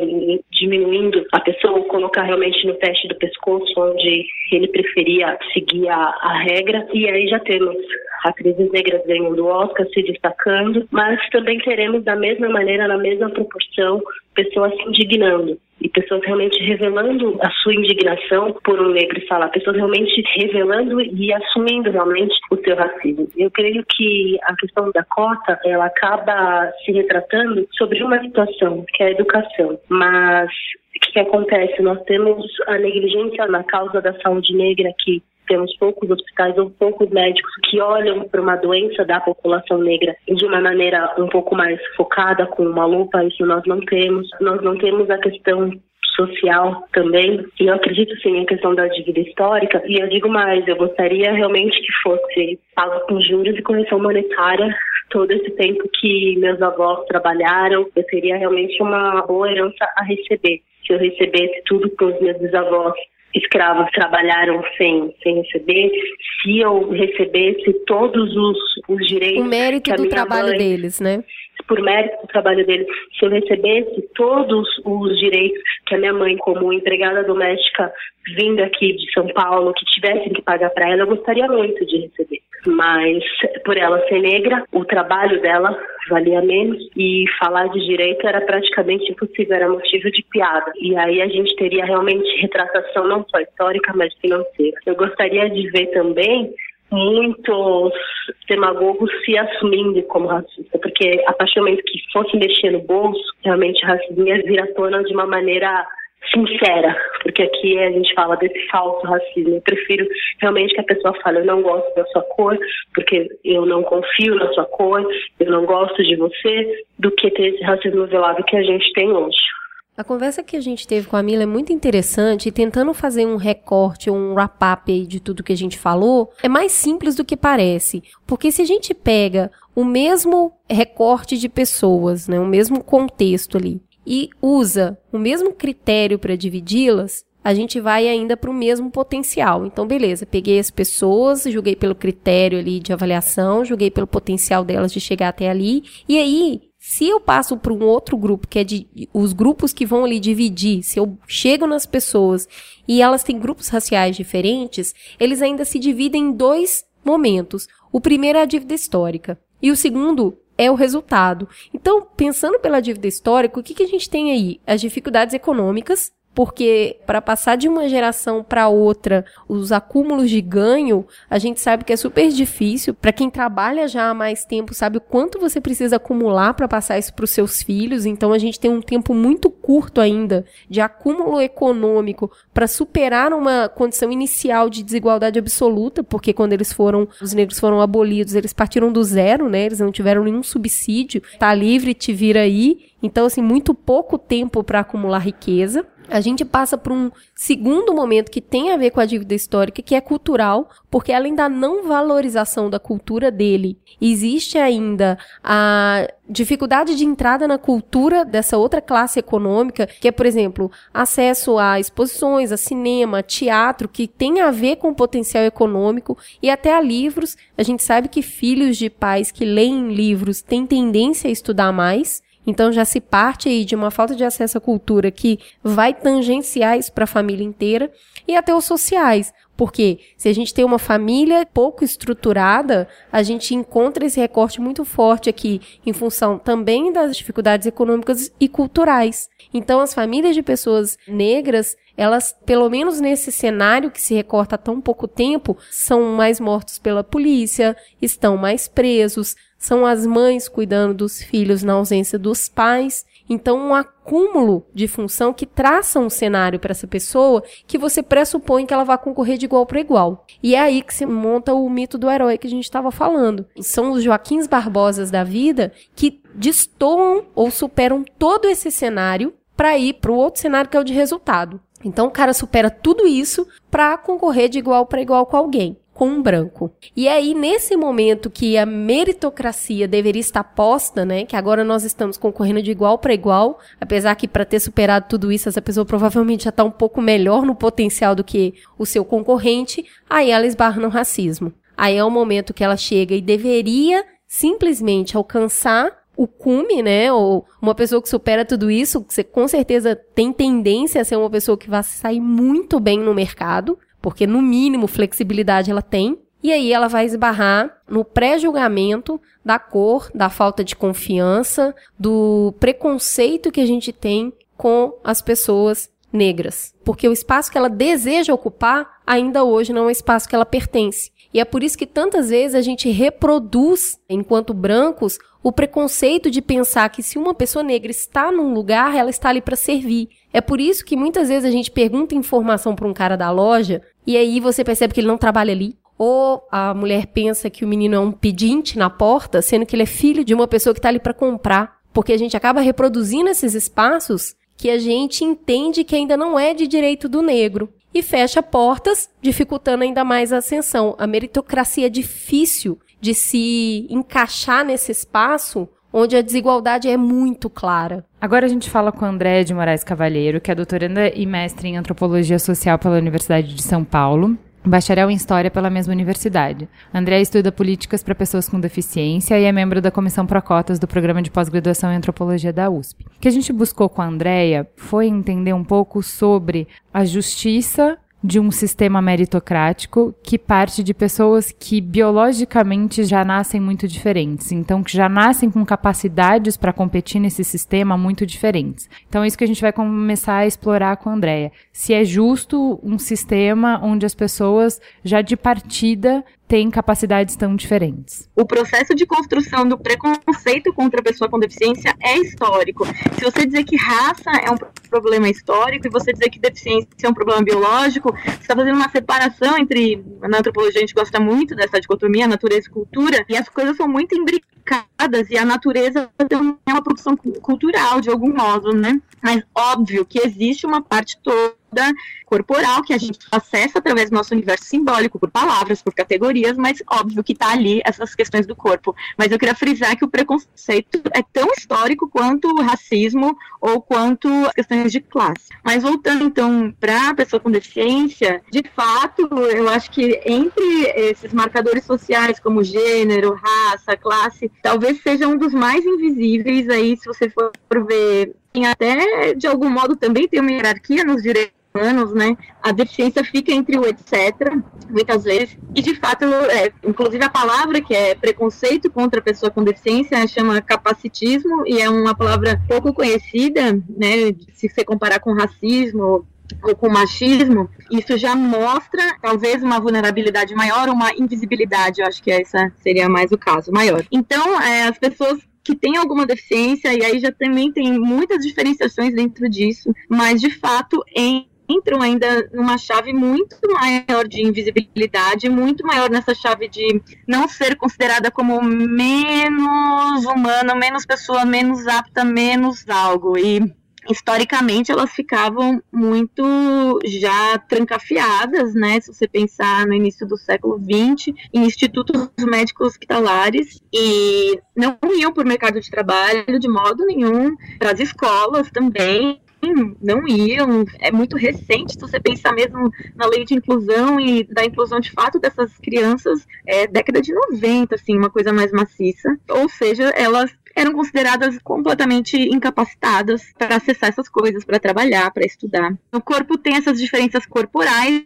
diminuindo a pessoa, colocar realmente no teste do pescoço, onde ele preferia seguir a, a regra. E aí já temos atrizes negras ganhando o Oscar, se destacando, mas também teremos da mesma maneira, na mesma proporção, pessoas se indignando e pessoas realmente revelando a sua indignação por um negro falar, pessoas realmente revelando e assumindo realmente o seu racismo. Eu creio que a questão da cota, ela acaba se retratando sobre uma situação, que é a educação, mas o que, que acontece? Nós temos a negligência na causa da saúde negra que temos poucos hospitais ou poucos médicos que olham para uma doença da população negra de uma maneira um pouco mais focada, com uma lupa, isso nós não temos. Nós não temos a questão social também. E eu acredito sim em questão da dívida histórica. E eu digo mais, eu gostaria realmente que fosse pago com juros e correção monetária todo esse tempo que meus avós trabalharam. Eu teria realmente uma boa herança a receber. Se eu recebesse tudo que os meus bisavós escravos trabalharam sem, sem receber, se eu recebesse todos os, os direitos. O mérito do trabalho mãe, deles, né? Por mérito do trabalho deles, se eu recebesse todos os direitos que a minha mãe, como empregada doméstica, vindo aqui de São Paulo, que tivessem que pagar para ela, eu gostaria muito de receber. Mas por ela ser negra, o trabalho dela valia menos e falar de direito era praticamente impossível, era motivo de piada. E aí a gente teria realmente retratação não só histórica, mas financeira. Eu gostaria de ver também muitos demagogos se assumindo como racista, porque a partir do momento que fosse mexer no bolso, realmente racismo ia vir à tona de uma maneira sincera, porque aqui a gente fala desse falso racismo. Eu prefiro realmente que a pessoa fale, eu não gosto da sua cor, porque eu não confio na sua cor, eu não gosto de você, do que ter esse racismo velado que a gente tem hoje. A conversa que a gente teve com a Mila é muito interessante e tentando fazer um recorte, um wrap-up de tudo que a gente falou, é mais simples do que parece. Porque se a gente pega o mesmo recorte de pessoas, né, o mesmo contexto ali, e usa o mesmo critério para dividi-las, a gente vai ainda para o mesmo potencial. Então, beleza, peguei as pessoas, julguei pelo critério ali de avaliação, julguei pelo potencial delas de chegar até ali, e aí se eu passo para um outro grupo, que é de os grupos que vão ali dividir, se eu chego nas pessoas e elas têm grupos raciais diferentes, eles ainda se dividem em dois momentos. O primeiro é a dívida histórica e o segundo é o resultado. Então, pensando pela dívida histórica, o que, que a gente tem aí? As dificuldades econômicas, porque para passar de uma geração para outra, os acúmulos de ganho, a gente sabe que é super difícil. Para quem trabalha já há mais tempo, sabe o quanto você precisa acumular para passar isso para os seus filhos. Então a gente tem um tempo muito curto ainda de acúmulo econômico para superar uma condição inicial de desigualdade absoluta, porque quando eles foram, os negros foram abolidos, eles partiram do zero, né? Eles não tiveram nenhum subsídio. Tá livre, te vira aí. Então, assim, muito pouco tempo para acumular riqueza a gente passa por um segundo momento que tem a ver com a dívida histórica, que é cultural, porque além da não valorização da cultura dele, existe ainda a dificuldade de entrada na cultura dessa outra classe econômica, que é, por exemplo, acesso a exposições, a cinema, teatro, que tem a ver com o potencial econômico, e até a livros. A gente sabe que filhos de pais que leem livros têm tendência a estudar mais. Então já se parte aí de uma falta de acesso à cultura que vai tangenciar isso para a família inteira e até os sociais. Porque se a gente tem uma família pouco estruturada, a gente encontra esse recorte muito forte aqui em função também das dificuldades econômicas e culturais. Então as famílias de pessoas negras, elas, pelo menos nesse cenário que se recorta há tão pouco tempo, são mais mortos pela polícia, estão mais presos, são as mães cuidando dos filhos na ausência dos pais. Então, um acúmulo de função que traça um cenário para essa pessoa que você pressupõe que ela vai concorrer de igual para igual. E é aí que se monta o mito do herói que a gente estava falando. São os Joaquins Barbosas da vida que destoam ou superam todo esse cenário para ir para o outro cenário que é o de resultado. Então o cara supera tudo isso para concorrer de igual para igual com alguém com um branco. E é aí, nesse momento que a meritocracia deveria estar posta, né? Que agora nós estamos concorrendo de igual para igual, apesar que para ter superado tudo isso, essa pessoa provavelmente já está um pouco melhor no potencial do que o seu concorrente, aí ela esbarra no racismo. Aí é o momento que ela chega e deveria simplesmente alcançar o cume, né? Ou uma pessoa que supera tudo isso, você com certeza tem tendência a ser uma pessoa que vai sair muito bem no mercado, porque no mínimo flexibilidade ela tem. E aí ela vai esbarrar no pré-julgamento da cor, da falta de confiança, do preconceito que a gente tem com as pessoas negras. Porque o espaço que ela deseja ocupar ainda hoje não é um espaço que ela pertence. E é por isso que tantas vezes a gente reproduz, enquanto brancos, o preconceito de pensar que se uma pessoa negra está num lugar, ela está ali para servir. É por isso que muitas vezes a gente pergunta informação para um cara da loja e aí você percebe que ele não trabalha ali. Ou a mulher pensa que o menino é um pedinte na porta, sendo que ele é filho de uma pessoa que está ali para comprar. Porque a gente acaba reproduzindo esses espaços que a gente entende que ainda não é de direito do negro. E fecha portas, dificultando ainda mais a ascensão. A meritocracia é difícil de se encaixar nesse espaço onde a desigualdade é muito clara. Agora a gente fala com André de Moraes Cavalheiro, que é doutoranda e mestre em antropologia social pela Universidade de São Paulo. Bacharel em História pela mesma universidade. André estuda políticas para pessoas com deficiência e é membro da Comissão Procotas do Programa de Pós-Graduação em Antropologia da USP. O que a gente buscou com a Andrea foi entender um pouco sobre a justiça de um sistema meritocrático que parte de pessoas que biologicamente já nascem muito diferentes, então que já nascem com capacidades para competir nesse sistema muito diferentes. Então é isso que a gente vai começar a explorar com a Andrea. Se é justo um sistema onde as pessoas já de partida têm capacidades tão diferentes. O processo de construção do preconceito contra a pessoa com deficiência é histórico. Se você dizer que raça é um problema histórico e você dizer que deficiência é um problema biológico, você está fazendo uma separação entre. Na antropologia a gente gosta muito dessa dicotomia, natureza e cultura, e as coisas são muito imbricadas e a natureza é uma produção cultural de algum modo, né? Mas óbvio que existe uma parte toda corporal que a gente acessa através do nosso universo simbólico, por palavras, por categorias, mas óbvio que está ali essas questões do corpo. Mas eu queria frisar que o preconceito é tão histórico quanto o racismo ou quanto as questões de classe. Mas voltando então para a pessoa com deficiência, de fato, eu acho que entre esses marcadores sociais como gênero, raça, classe, talvez seja um dos mais invisíveis aí, se você for ver até de algum modo também tem uma hierarquia nos direitos humanos, né, a deficiência fica entre o etc, muitas vezes, e de fato, é, inclusive a palavra que é preconceito contra a pessoa com deficiência chama capacitismo, e é uma palavra pouco conhecida, né, se você comparar com racismo ou com machismo, isso já mostra talvez uma vulnerabilidade maior, uma invisibilidade, eu acho que essa seria mais o caso, maior. Então, é, as pessoas que têm alguma deficiência, e aí já também tem muitas diferenciações dentro disso, mas de fato, em entram ainda numa chave muito maior de invisibilidade, muito maior nessa chave de não ser considerada como menos humana, menos pessoa, menos apta, menos algo. E historicamente elas ficavam muito já trancafiadas, né? Se você pensar no início do século XX, em institutos médicos hospitalares e não iam para o mercado de trabalho de modo nenhum, para as escolas também não iam. É muito recente, se você pensar mesmo na lei de inclusão e da inclusão de fato dessas crianças, é década de 90, assim, uma coisa mais maciça. Ou seja, elas eram consideradas completamente incapacitadas para acessar essas coisas, para trabalhar, para estudar. O corpo tem essas diferenças corporais,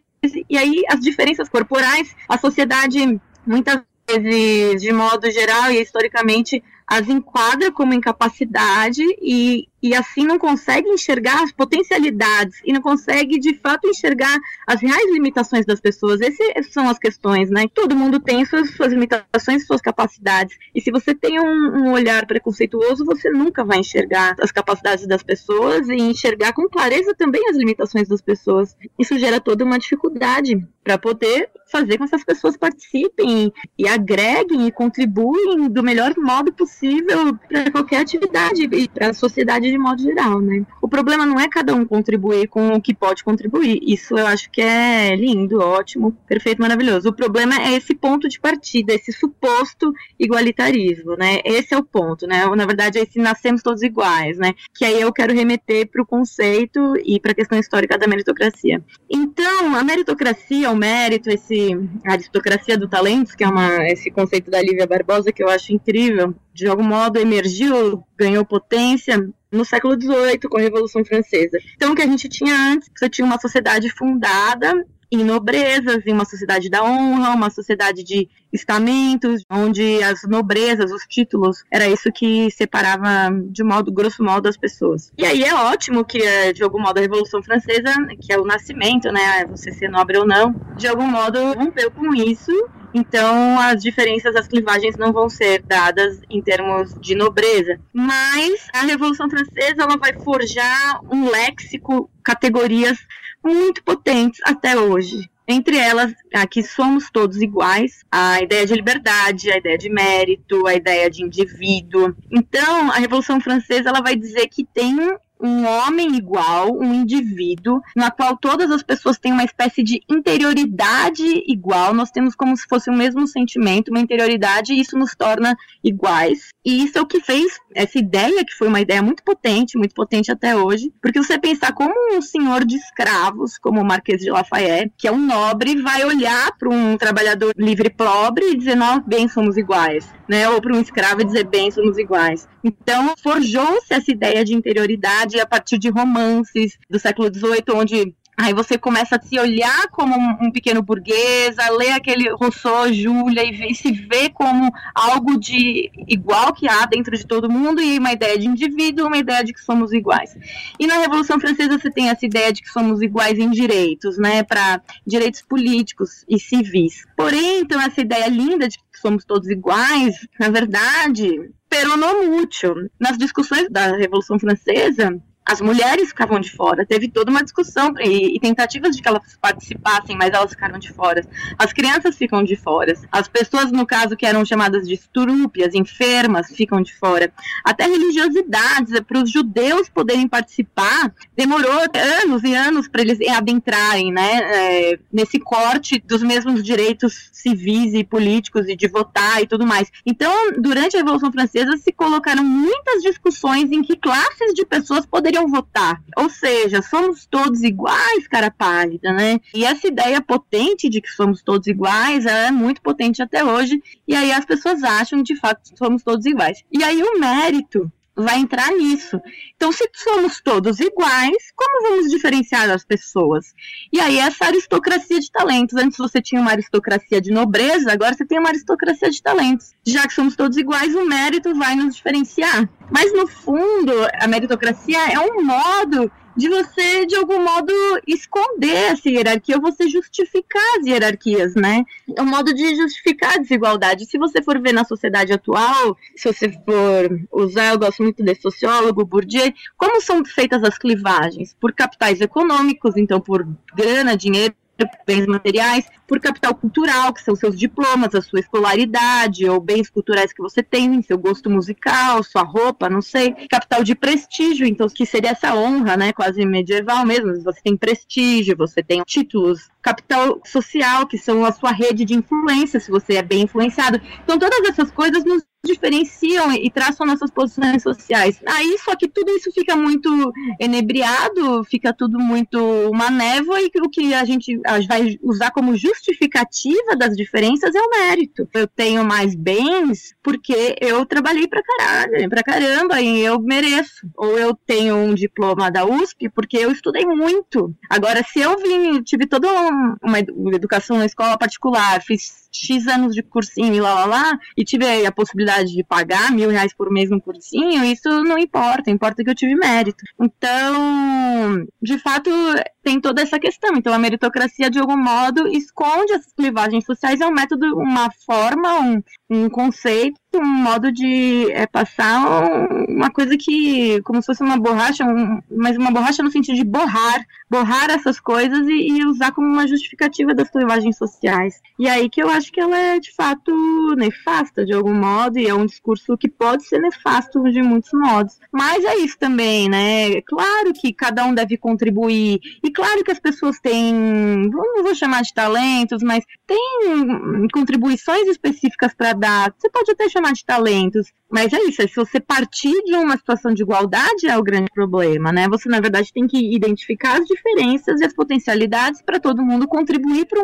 e aí as diferenças corporais, a sociedade muitas vezes, de modo geral e historicamente, as enquadra como incapacidade e, e assim não consegue enxergar as potencialidades e não consegue de fato enxergar as reais limitações das pessoas. Essas são as questões, né? Todo mundo tem suas, suas limitações, suas capacidades. E se você tem um, um olhar preconceituoso, você nunca vai enxergar as capacidades das pessoas e enxergar com clareza também as limitações das pessoas. Isso gera toda uma dificuldade para poder fazer com que essas pessoas participem e agreguem e contribuem do melhor modo possível para qualquer atividade e para a sociedade de modo geral, né? O problema não é cada um contribuir com o que pode contribuir. Isso eu acho que é lindo, ótimo, perfeito, maravilhoso. O problema é esse ponto de partida, esse suposto igualitarismo, né? Esse é o ponto, né? Na verdade, é esse nascemos todos iguais, né? Que aí eu quero remeter para o conceito e para a questão histórica da meritocracia. Então, a meritocracia, o mérito, esse aristocracia do talento, que é uma, esse conceito da Lívia Barbosa que eu acho incrível, de algum modo emergiu, ganhou potência no século XVIII com a Revolução Francesa. Então, o que a gente tinha antes, você tinha uma sociedade fundada em nobrezas, em uma sociedade da honra, uma sociedade de estamentos, onde as nobrezas, os títulos, era isso que separava de modo grosso modo as pessoas. E aí é ótimo que eh, de algum modo a Revolução Francesa, que é o nascimento, né, você ser nobre ou não, de algum modo rompeu com isso então, as diferenças, as clivagens não vão ser dadas em termos de nobreza. Mas a Revolução Francesa ela vai forjar um léxico, categorias muito potentes até hoje. Entre elas, aqui somos todos iguais, a ideia de liberdade, a ideia de mérito, a ideia de indivíduo. Então, a Revolução Francesa ela vai dizer que tem um homem igual, um indivíduo, na qual todas as pessoas têm uma espécie de interioridade igual, nós temos como se fosse o mesmo sentimento, uma interioridade, e isso nos torna iguais. E isso é o que fez essa ideia, que foi uma ideia muito potente, muito potente até hoje, porque você pensar como um senhor de escravos, como o Marquês de Lafayette, que é um nobre, vai olhar para um trabalhador livre pobre e dizer, nós bem somos iguais, né? Ou para um escravo e dizer, bem somos iguais. Então, forjou-se essa ideia de interioridade a partir de romances do século XVIII, onde Aí você começa a se olhar como um, pequeno burguês, a ler aquele Rousseau, Júlia, e, e, se ver como algo de igual que há dentro de todo mundo, e uma ideia de indivíduo, uma ideia de que somos iguais. E na Revolução Francesa você tem essa ideia de que somos iguais em direitos, né, para direitos políticos e civis. Porém, então, essa ideia linda de que somos todos iguais, na verdade, peronomútil. Nas discussões da Revolução Francesa, as mulheres ficavam de fora. Teve toda uma discussão e, e, tentativas de que elas participassem, mas elas ficaram de fora. As crianças ficam de fora. As pessoas, no caso, que eram chamadas de estrúpias, enfermas, ficam de fora. Até religiosidades, para os judeus poderem participar, demorou anos e anos para eles adentrarem né, é, nesse corte dos mesmos direitos civis e políticos e de votar e tudo mais. Então, durante a Revolução Francesa, se colocaram muitas discussões em que classes de pessoas poderiam poderiam votar. Ou seja, somos todos iguais, cara pálida, né? E essa ideia potente de que somos todos iguais é muito potente até hoje. E aí as pessoas acham, de fato, que somos todos iguais. E aí o mérito vai entrar nisso. Então, se somos todos iguais, como vamos diferenciar as pessoas? E aí, essa aristocracia de talentos. Antes você tinha uma aristocracia de nobreza, agora você tem uma aristocracia de talentos. Já que somos todos iguais, o mérito vai nos diferenciar. Mas, no fundo, a meritocracia é um modo de você, de algum modo, esconder essa hierarquia ou você justificar as hierarquias, né? É um modo de justificar a desigualdade. Se você for ver na sociedade atual, se você for usar, eu gosto muito desse sociólogo, Bourdieu, como são feitas as clivagens? Por capitais econômicos, então por grana, dinheiro, bens materiais, por capital cultural, que são seus diplomas, a sua escolaridade, ou bens culturais que você tem, seu gosto musical, sua roupa, não sei. Capital de prestígio, então, que seria essa honra, né, quase medieval mesmo. Você tem prestígio, você tem títulos. Capital social, que são a sua rede de influência, se você é bem influenciado. Então, todas essas coisas nos diferenciam e traçam nossas posições sociais. Aí só que tudo isso fica muito enebriado, fica tudo muito uma névoa e o que a gente vai usar como justificativa das diferenças é o mérito. Eu tenho mais bens porque eu trabalhei pra caralho, pra caramba e eu mereço. Ou eu tenho um diploma da USP porque eu estudei muito. Agora, se eu vim, tive toda uma educação na escola particular, fiz X anos de cursinho e lá, lá, lá, e tive a possibilidade de pagar mil reais por mês no cursinho, isso não importa, importa que eu tive mérito. Então, de fato, tem toda essa questão. Então, a meritocracia, de algum modo, esconde essas clivagens sociais, é um método, uma forma, um, um conceito, um modo de é, passar uma coisa que, como se fosse uma borracha, um, mas uma borracha no sentido de borrar, borrar essas coisas e, e, usar como uma justificativa das clivagens sociais. E aí que eu acho que ela é, de fato, nefasta, de algum modo, e é um discurso que pode ser nefasto de muitos modos. Mas é isso também, né? Claro que cada um deve contribuir, e claro que as pessoas têm, não vou chamar de talentos, mas tem contribuições específicas para Você pode até chamar de talentos, mas é isso, é se você partir de uma situação de igualdade é o grande problema, né? Você, na verdade, tem que identificar as diferenças e as potencialidades para todo mundo contribuir para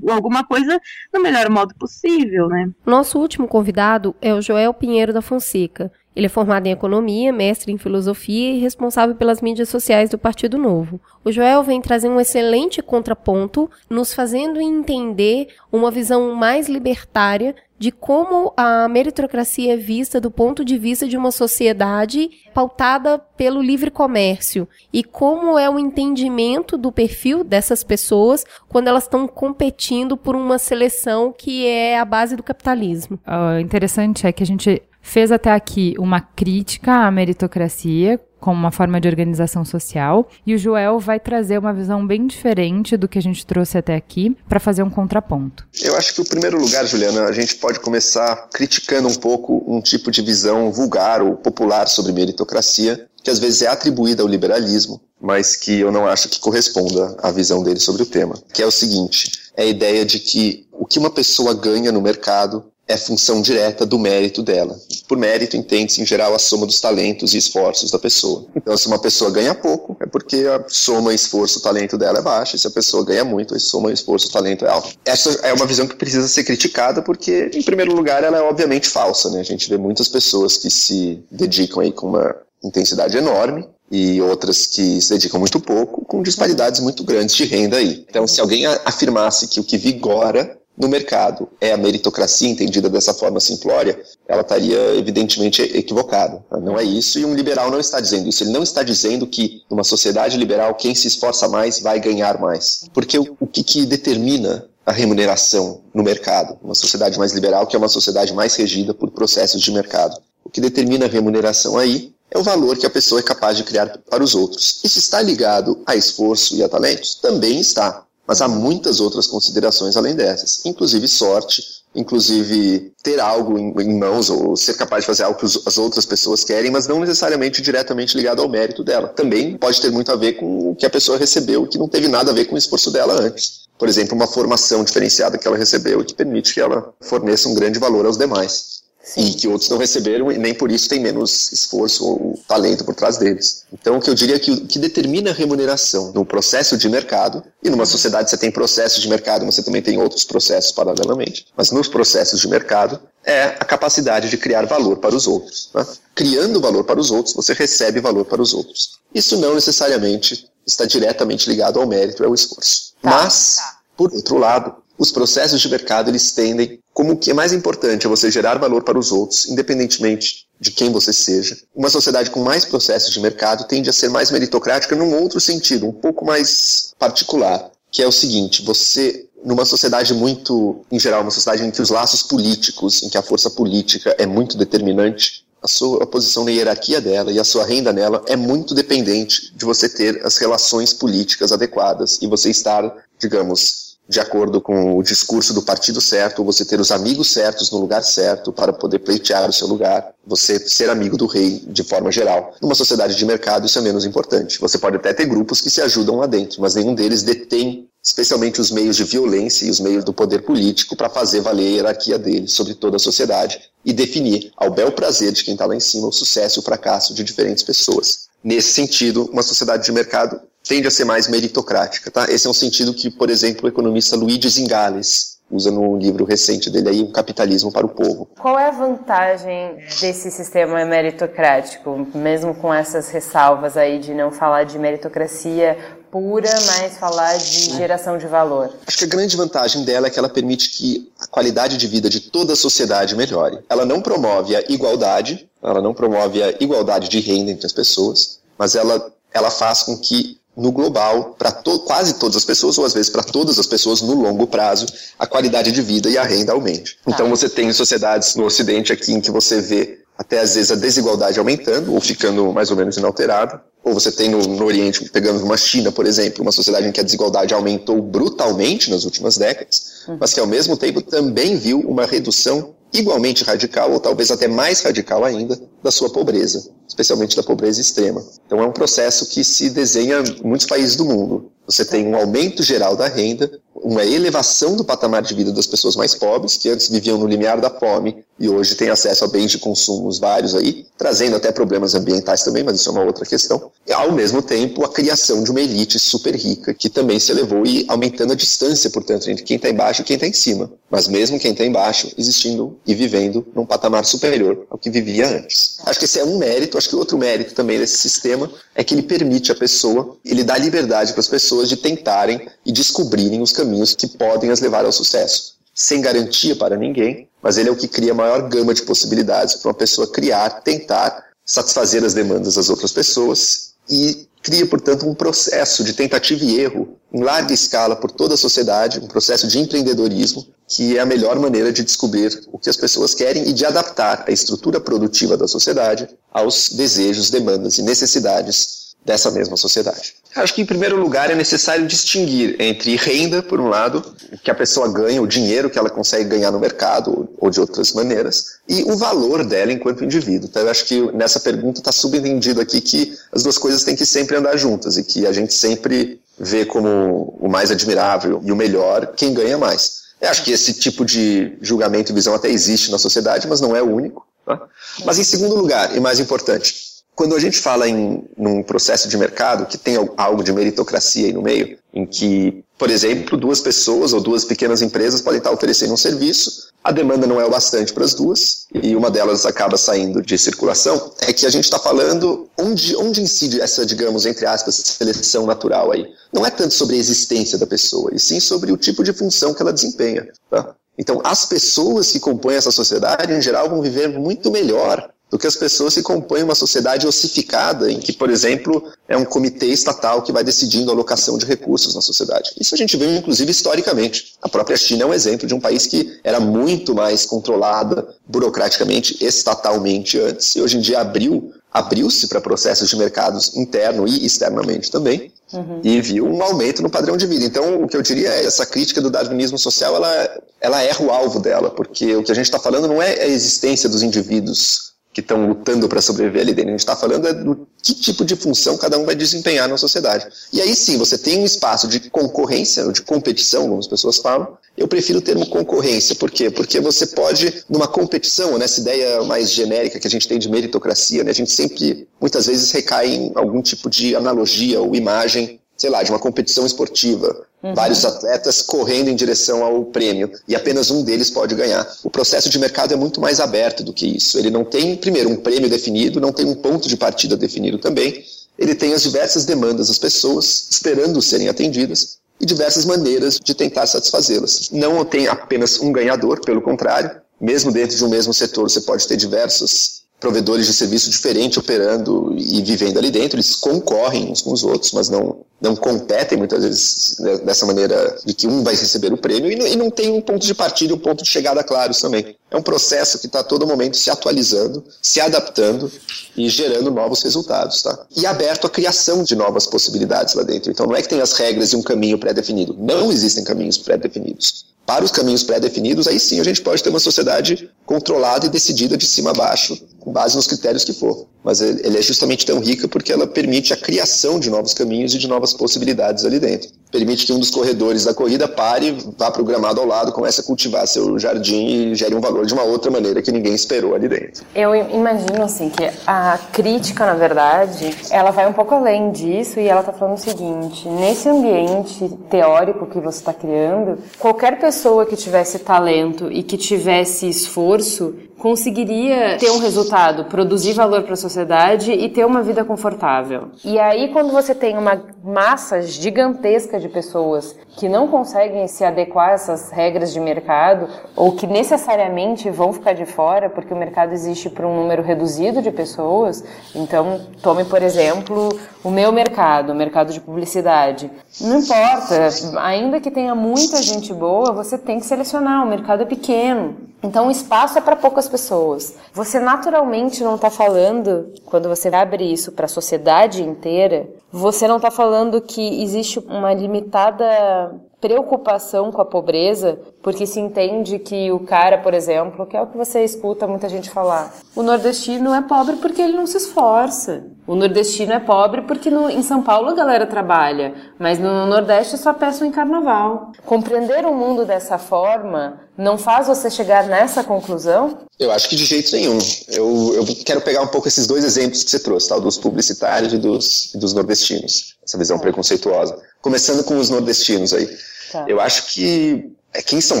alguma coisa do melhor modo possível, né? Nosso último convidado é o Joel Pinheiro da Fonseca. Ele é formado em economia, mestre em filosofia e responsável pelas mídias sociais do Partido Novo. O Joel vem trazer um excelente contraponto, nos fazendo entender uma visão mais libertária de como a meritocracia é vista do ponto de vista de uma sociedade pautada pelo livre comércio e como é o entendimento do perfil dessas pessoas quando elas estão competindo por uma seleção que é a base do capitalismo. O interessante é que a gente fez até aqui uma crítica à meritocracia como uma forma de organização social, e o Joel vai trazer uma visão bem diferente do que a gente trouxe até aqui para fazer um contraponto. Eu acho que, em primeiro lugar, Juliana, a gente pode começar criticando um pouco um tipo de visão vulgar ou popular sobre meritocracia, que às vezes é atribuída ao liberalismo, mas que eu não acho que corresponda à visão dele sobre o tema, que é o seguinte: é a ideia de que o que uma pessoa ganha no mercado é função direta do mérito dela. Por mérito, entende-se, em geral, a soma dos talentos e esforços da pessoa. Então, se uma pessoa ganha pouco, é porque a soma esforço-talento dela é baixa, se a pessoa ganha muito, a soma esforço-talento é alta. Essa é uma visão que precisa ser criticada, porque, em primeiro lugar, ela é obviamente falsa. Né? A gente vê muitas pessoas que se dedicam aí com uma intensidade enorme, e outras que se dedicam muito pouco, com disparidades muito grandes de renda aí. Então, se alguém afirmasse que o que vigora no mercado é a meritocracia entendida dessa forma simplória, ela estaria evidentemente equivocada. Não é isso, e um liberal não está dizendo isso. Ele não está dizendo que numa sociedade liberal quem se esforça mais vai ganhar mais. Porque o, que, que determina a remuneração no mercado? Uma sociedade mais liberal, que é uma sociedade mais regida por processos de mercado. O que determina a remuneração aí é o valor que a pessoa é capaz de criar para os outros. Isso está ligado a esforço e a talentos? Também está. Mas há muitas outras considerações além dessas, inclusive sorte, inclusive ter algo em, em, mãos ou ser capaz de fazer algo que as outras pessoas querem, mas não necessariamente diretamente ligado ao mérito dela. Também pode ter muito a ver com o que a pessoa recebeu, que não teve nada a ver com o esforço dela antes. Por exemplo, uma formação diferenciada que ela recebeu que permite que ela forneça um grande valor aos demais. Sim. e que outros não receberam e nem por isso tem menos esforço ou talento por trás deles. Então, o que eu diria é que o que determina a remuneração no processo de mercado, e numa sociedade você tem processos de mercado, mas você também tem outros processos paralelamente, mas nos processos de mercado, é a capacidade de criar valor para os outros. Né? Criando valor para os outros, você recebe valor para os outros. Isso não necessariamente está diretamente ligado ao mérito e ao esforço. Tá, Mas, tá. por outro lado, os processos de mercado eles tendem, como o que é mais importante é você gerar valor para os outros, independentemente de quem você seja. Uma sociedade com mais processos de mercado tende a ser mais meritocrática num outro sentido, um pouco mais particular, que é o seguinte: você numa sociedade muito, em geral, uma sociedade em que os laços políticos, em que a força política é muito determinante, a sua a posição na hierarquia dela e a sua renda nela é muito dependente de você ter as relações políticas adequadas e você estar, digamos, de acordo com o discurso do partido certo, você ter os amigos certos no lugar certo para poder pleitear o seu lugar, você ser amigo do rei de forma geral. Numa sociedade de mercado, isso é menos importante. Você pode até ter grupos que se ajudam lá dentro, mas nenhum deles detém especialmente os meios de violência e os meios do poder político para fazer valer a hierarquia dele sobre toda a sociedade e definir, ao bel prazer de quem está lá em cima, o sucesso e o fracasso de diferentes pessoas. Nesse sentido, uma sociedade de mercado tende a ser mais meritocrática. Tá? Esse é um sentido que, por exemplo, o economista Luigi Zingales usa no livro recente dele aí, O Capitalismo para o Povo. Qual é a vantagem desse sistema meritocrático, mesmo com essas ressalvas aí de não falar de meritocracia pura, mas falar de geração de valor? Acho que a grande vantagem dela é que ela permite que a qualidade de vida de toda a sociedade melhore. Ela não promove a igualdade, ela não promove a igualdade de renda entre as pessoas, mas ela, ela faz com que no global, para to quase todas as pessoas, ou às vezes para todas as pessoas no longo prazo, a qualidade de vida e a renda aumente. Tá. Então você tem sociedades no Ocidente aqui em que você vê até às vezes a desigualdade aumentando ou ficando mais ou menos inalterada. Ou você tem no, no Oriente, pegando uma China, por exemplo, uma sociedade em que a desigualdade aumentou brutalmente nas últimas décadas, uhum. mas que ao mesmo tempo também viu uma redução igualmente radical, ou talvez até mais radical ainda, da sua pobreza, especialmente da pobreza extrema. Então é um processo que se desenha em muitos países do mundo. Você tem um aumento geral da renda, uma elevação do patamar de vida das pessoas mais pobres, que antes viviam no limiar da fome e hoje têm acesso a bens de consumo vários aí, trazendo até problemas ambientais também, mas isso é uma outra questão. E, ao mesmo tempo, a criação de uma elite super rica, que também se elevou e aumentando a distância, portanto, entre quem está embaixo e quem está em cima. Mas mesmo quem está embaixo, existindo e vivendo num patamar superior ao que vivia antes. Acho que esse é um mérito, acho que outro mérito também desse sistema é que ele permite a pessoa, ele dá liberdade para as pessoas de tentarem e descobrirem os caminhos que podem as levar ao sucesso. Sem garantia para ninguém, mas ele é o que cria a maior gama de possibilidades para uma pessoa criar, tentar satisfazer as demandas das outras pessoas e cria, portanto, um processo de tentativa e erro em larga escala por toda a sociedade, um processo de empreendedorismo, que é a melhor maneira de descobrir o que as pessoas querem e de adaptar a estrutura produtiva da sociedade aos desejos, demandas e necessidades dessa mesma sociedade. Acho que, em primeiro lugar, é necessário distinguir entre renda, por um lado, que a pessoa ganha, o dinheiro que ela consegue ganhar no mercado ou de outras maneiras, e o valor dela enquanto indivíduo. Então, eu acho que nessa pergunta está subentendido aqui que as duas coisas têm que sempre andar juntas e que a gente sempre vê como o mais admirável e o melhor quem ganha mais. Eu acho que esse tipo de julgamento e visão até existe na sociedade, mas não é o único. Tá? Mas, em segundo lugar, e mais importante, quando a gente fala em num processo de mercado que tem algo de meritocracia aí no meio, em que, por exemplo, duas pessoas ou duas pequenas empresas podem estar oferecendo um serviço, a demanda não é o bastante para as duas e uma delas acaba saindo de circulação, é que a gente está falando onde, onde incide essa, digamos, entre aspas, seleção natural aí. Não é tanto sobre a existência da pessoa, e sim sobre o tipo de função que ela desempenha. Tá? Então, as pessoas que compõem essa sociedade, em geral, vão viver muito melhor do que as pessoas que compõem uma sociedade ossificada, em que, por exemplo, é um comitê estatal que vai decidindo a alocação de recursos na sociedade. Isso a gente vê, inclusive, historicamente. A própria China é um exemplo de um país que era muito mais controlada burocraticamente, estatalmente antes, e hoje em dia abriu abriu-se para processos de mercados interno e externamente também, uhum. e viu um aumento no padrão de vida. Então, o que eu diria é essa crítica do darwinismo social, ela, ela erra o alvo dela, porque o que a gente está falando não é a existência dos indivíduos que estão lutando para sobreviver ali dentro. A gente está falando é do que tipo de função cada um vai desempenhar na sociedade. E aí sim, você tem um espaço de concorrência, de competição, como as pessoas falam. Eu prefiro o termo concorrência. Por quê? Porque você pode, numa competição, nessa ideia mais genérica que a gente tem de meritocracia, né, a gente sempre, muitas vezes, recai em algum tipo de analogia ou imagem sei lá, de uma competição esportiva, uhum. vários atletas correndo em direção ao prêmio e apenas um deles pode ganhar. O processo de mercado é muito mais aberto do que isso. Ele não tem, primeiro, um prêmio definido, não tem um ponto de partida definido também. Ele tem as diversas demandas das pessoas esperando serem atendidas e diversas maneiras de tentar satisfazê-las. Não tem apenas um ganhador, pelo contrário, mesmo dentro de um mesmo setor, você pode ter diversos provedores de serviço diferentes operando e vivendo ali dentro. Eles concorrem uns com os outros, mas não, não competem muitas vezes dessa maneira de que um vai receber o prêmio e não, e não tem um ponto de partida e um ponto de chegada claros também. É um processo que está todo momento se atualizando, se adaptando e gerando novos resultados. Tá? E aberto à criação de novas possibilidades lá dentro. Então não é que tem as regras e um caminho pré-definido. Não existem caminhos pré-definidos para os caminhos pré-definidos, aí sim a gente pode ter uma sociedade controlada e decidida de cima a baixo, com base nos critérios que for. Mas ele é justamente tão rica porque ela permite a criação de novos caminhos e de novas possibilidades ali dentro. Permite que um dos corredores da corrida pare, vá para o gramado ao lado, comece a cultivar seu jardim e gere um valor de uma outra maneira que ninguém esperou ali dentro. Eu imagino assim que a crítica, na verdade, ela vai um pouco além disso e ela está falando o seguinte: nesse ambiente teórico que você está criando, qualquer pessoa que tivesse talento e que tivesse esforço conseguiria ter um resultado, produzir valor para a sociedade e ter uma vida confortável. E aí, quando você tem uma massa gigantesca de pessoas que não conseguem se adequar a essas regras de mercado ou que necessariamente vão ficar de fora porque o mercado existe para um número reduzido de pessoas, então tome, por exemplo, o meu mercado, o mercado de publicidade. Não importa, ainda que tenha muita gente boa, você tem que selecionar, o mercado é pequeno. Então o espaço é para poucas pessoas. Você naturalmente não está falando, quando você abre isso para a sociedade inteira, você não está falando que existe uma limitada preocupação com a pobreza, porque se entende que o cara, por exemplo, que é o que você escuta muita gente falar, o nordestino é pobre porque ele não se esforça. O nordestino é pobre porque no, em São Paulo a galera trabalha, mas no Nordeste só peçam em carnaval. Compreender o mundo dessa forma não faz você chegar nessa conclusão? Eu acho que de jeito nenhum. Eu, eu quero pegar um pouco esses dois exemplos que você trouxe, tal, dos publicitários e dos, dos nordestinos. Essa visão é. preconceituosa. Começando com os nordestinos aí. Tá. Eu acho que Aqui em São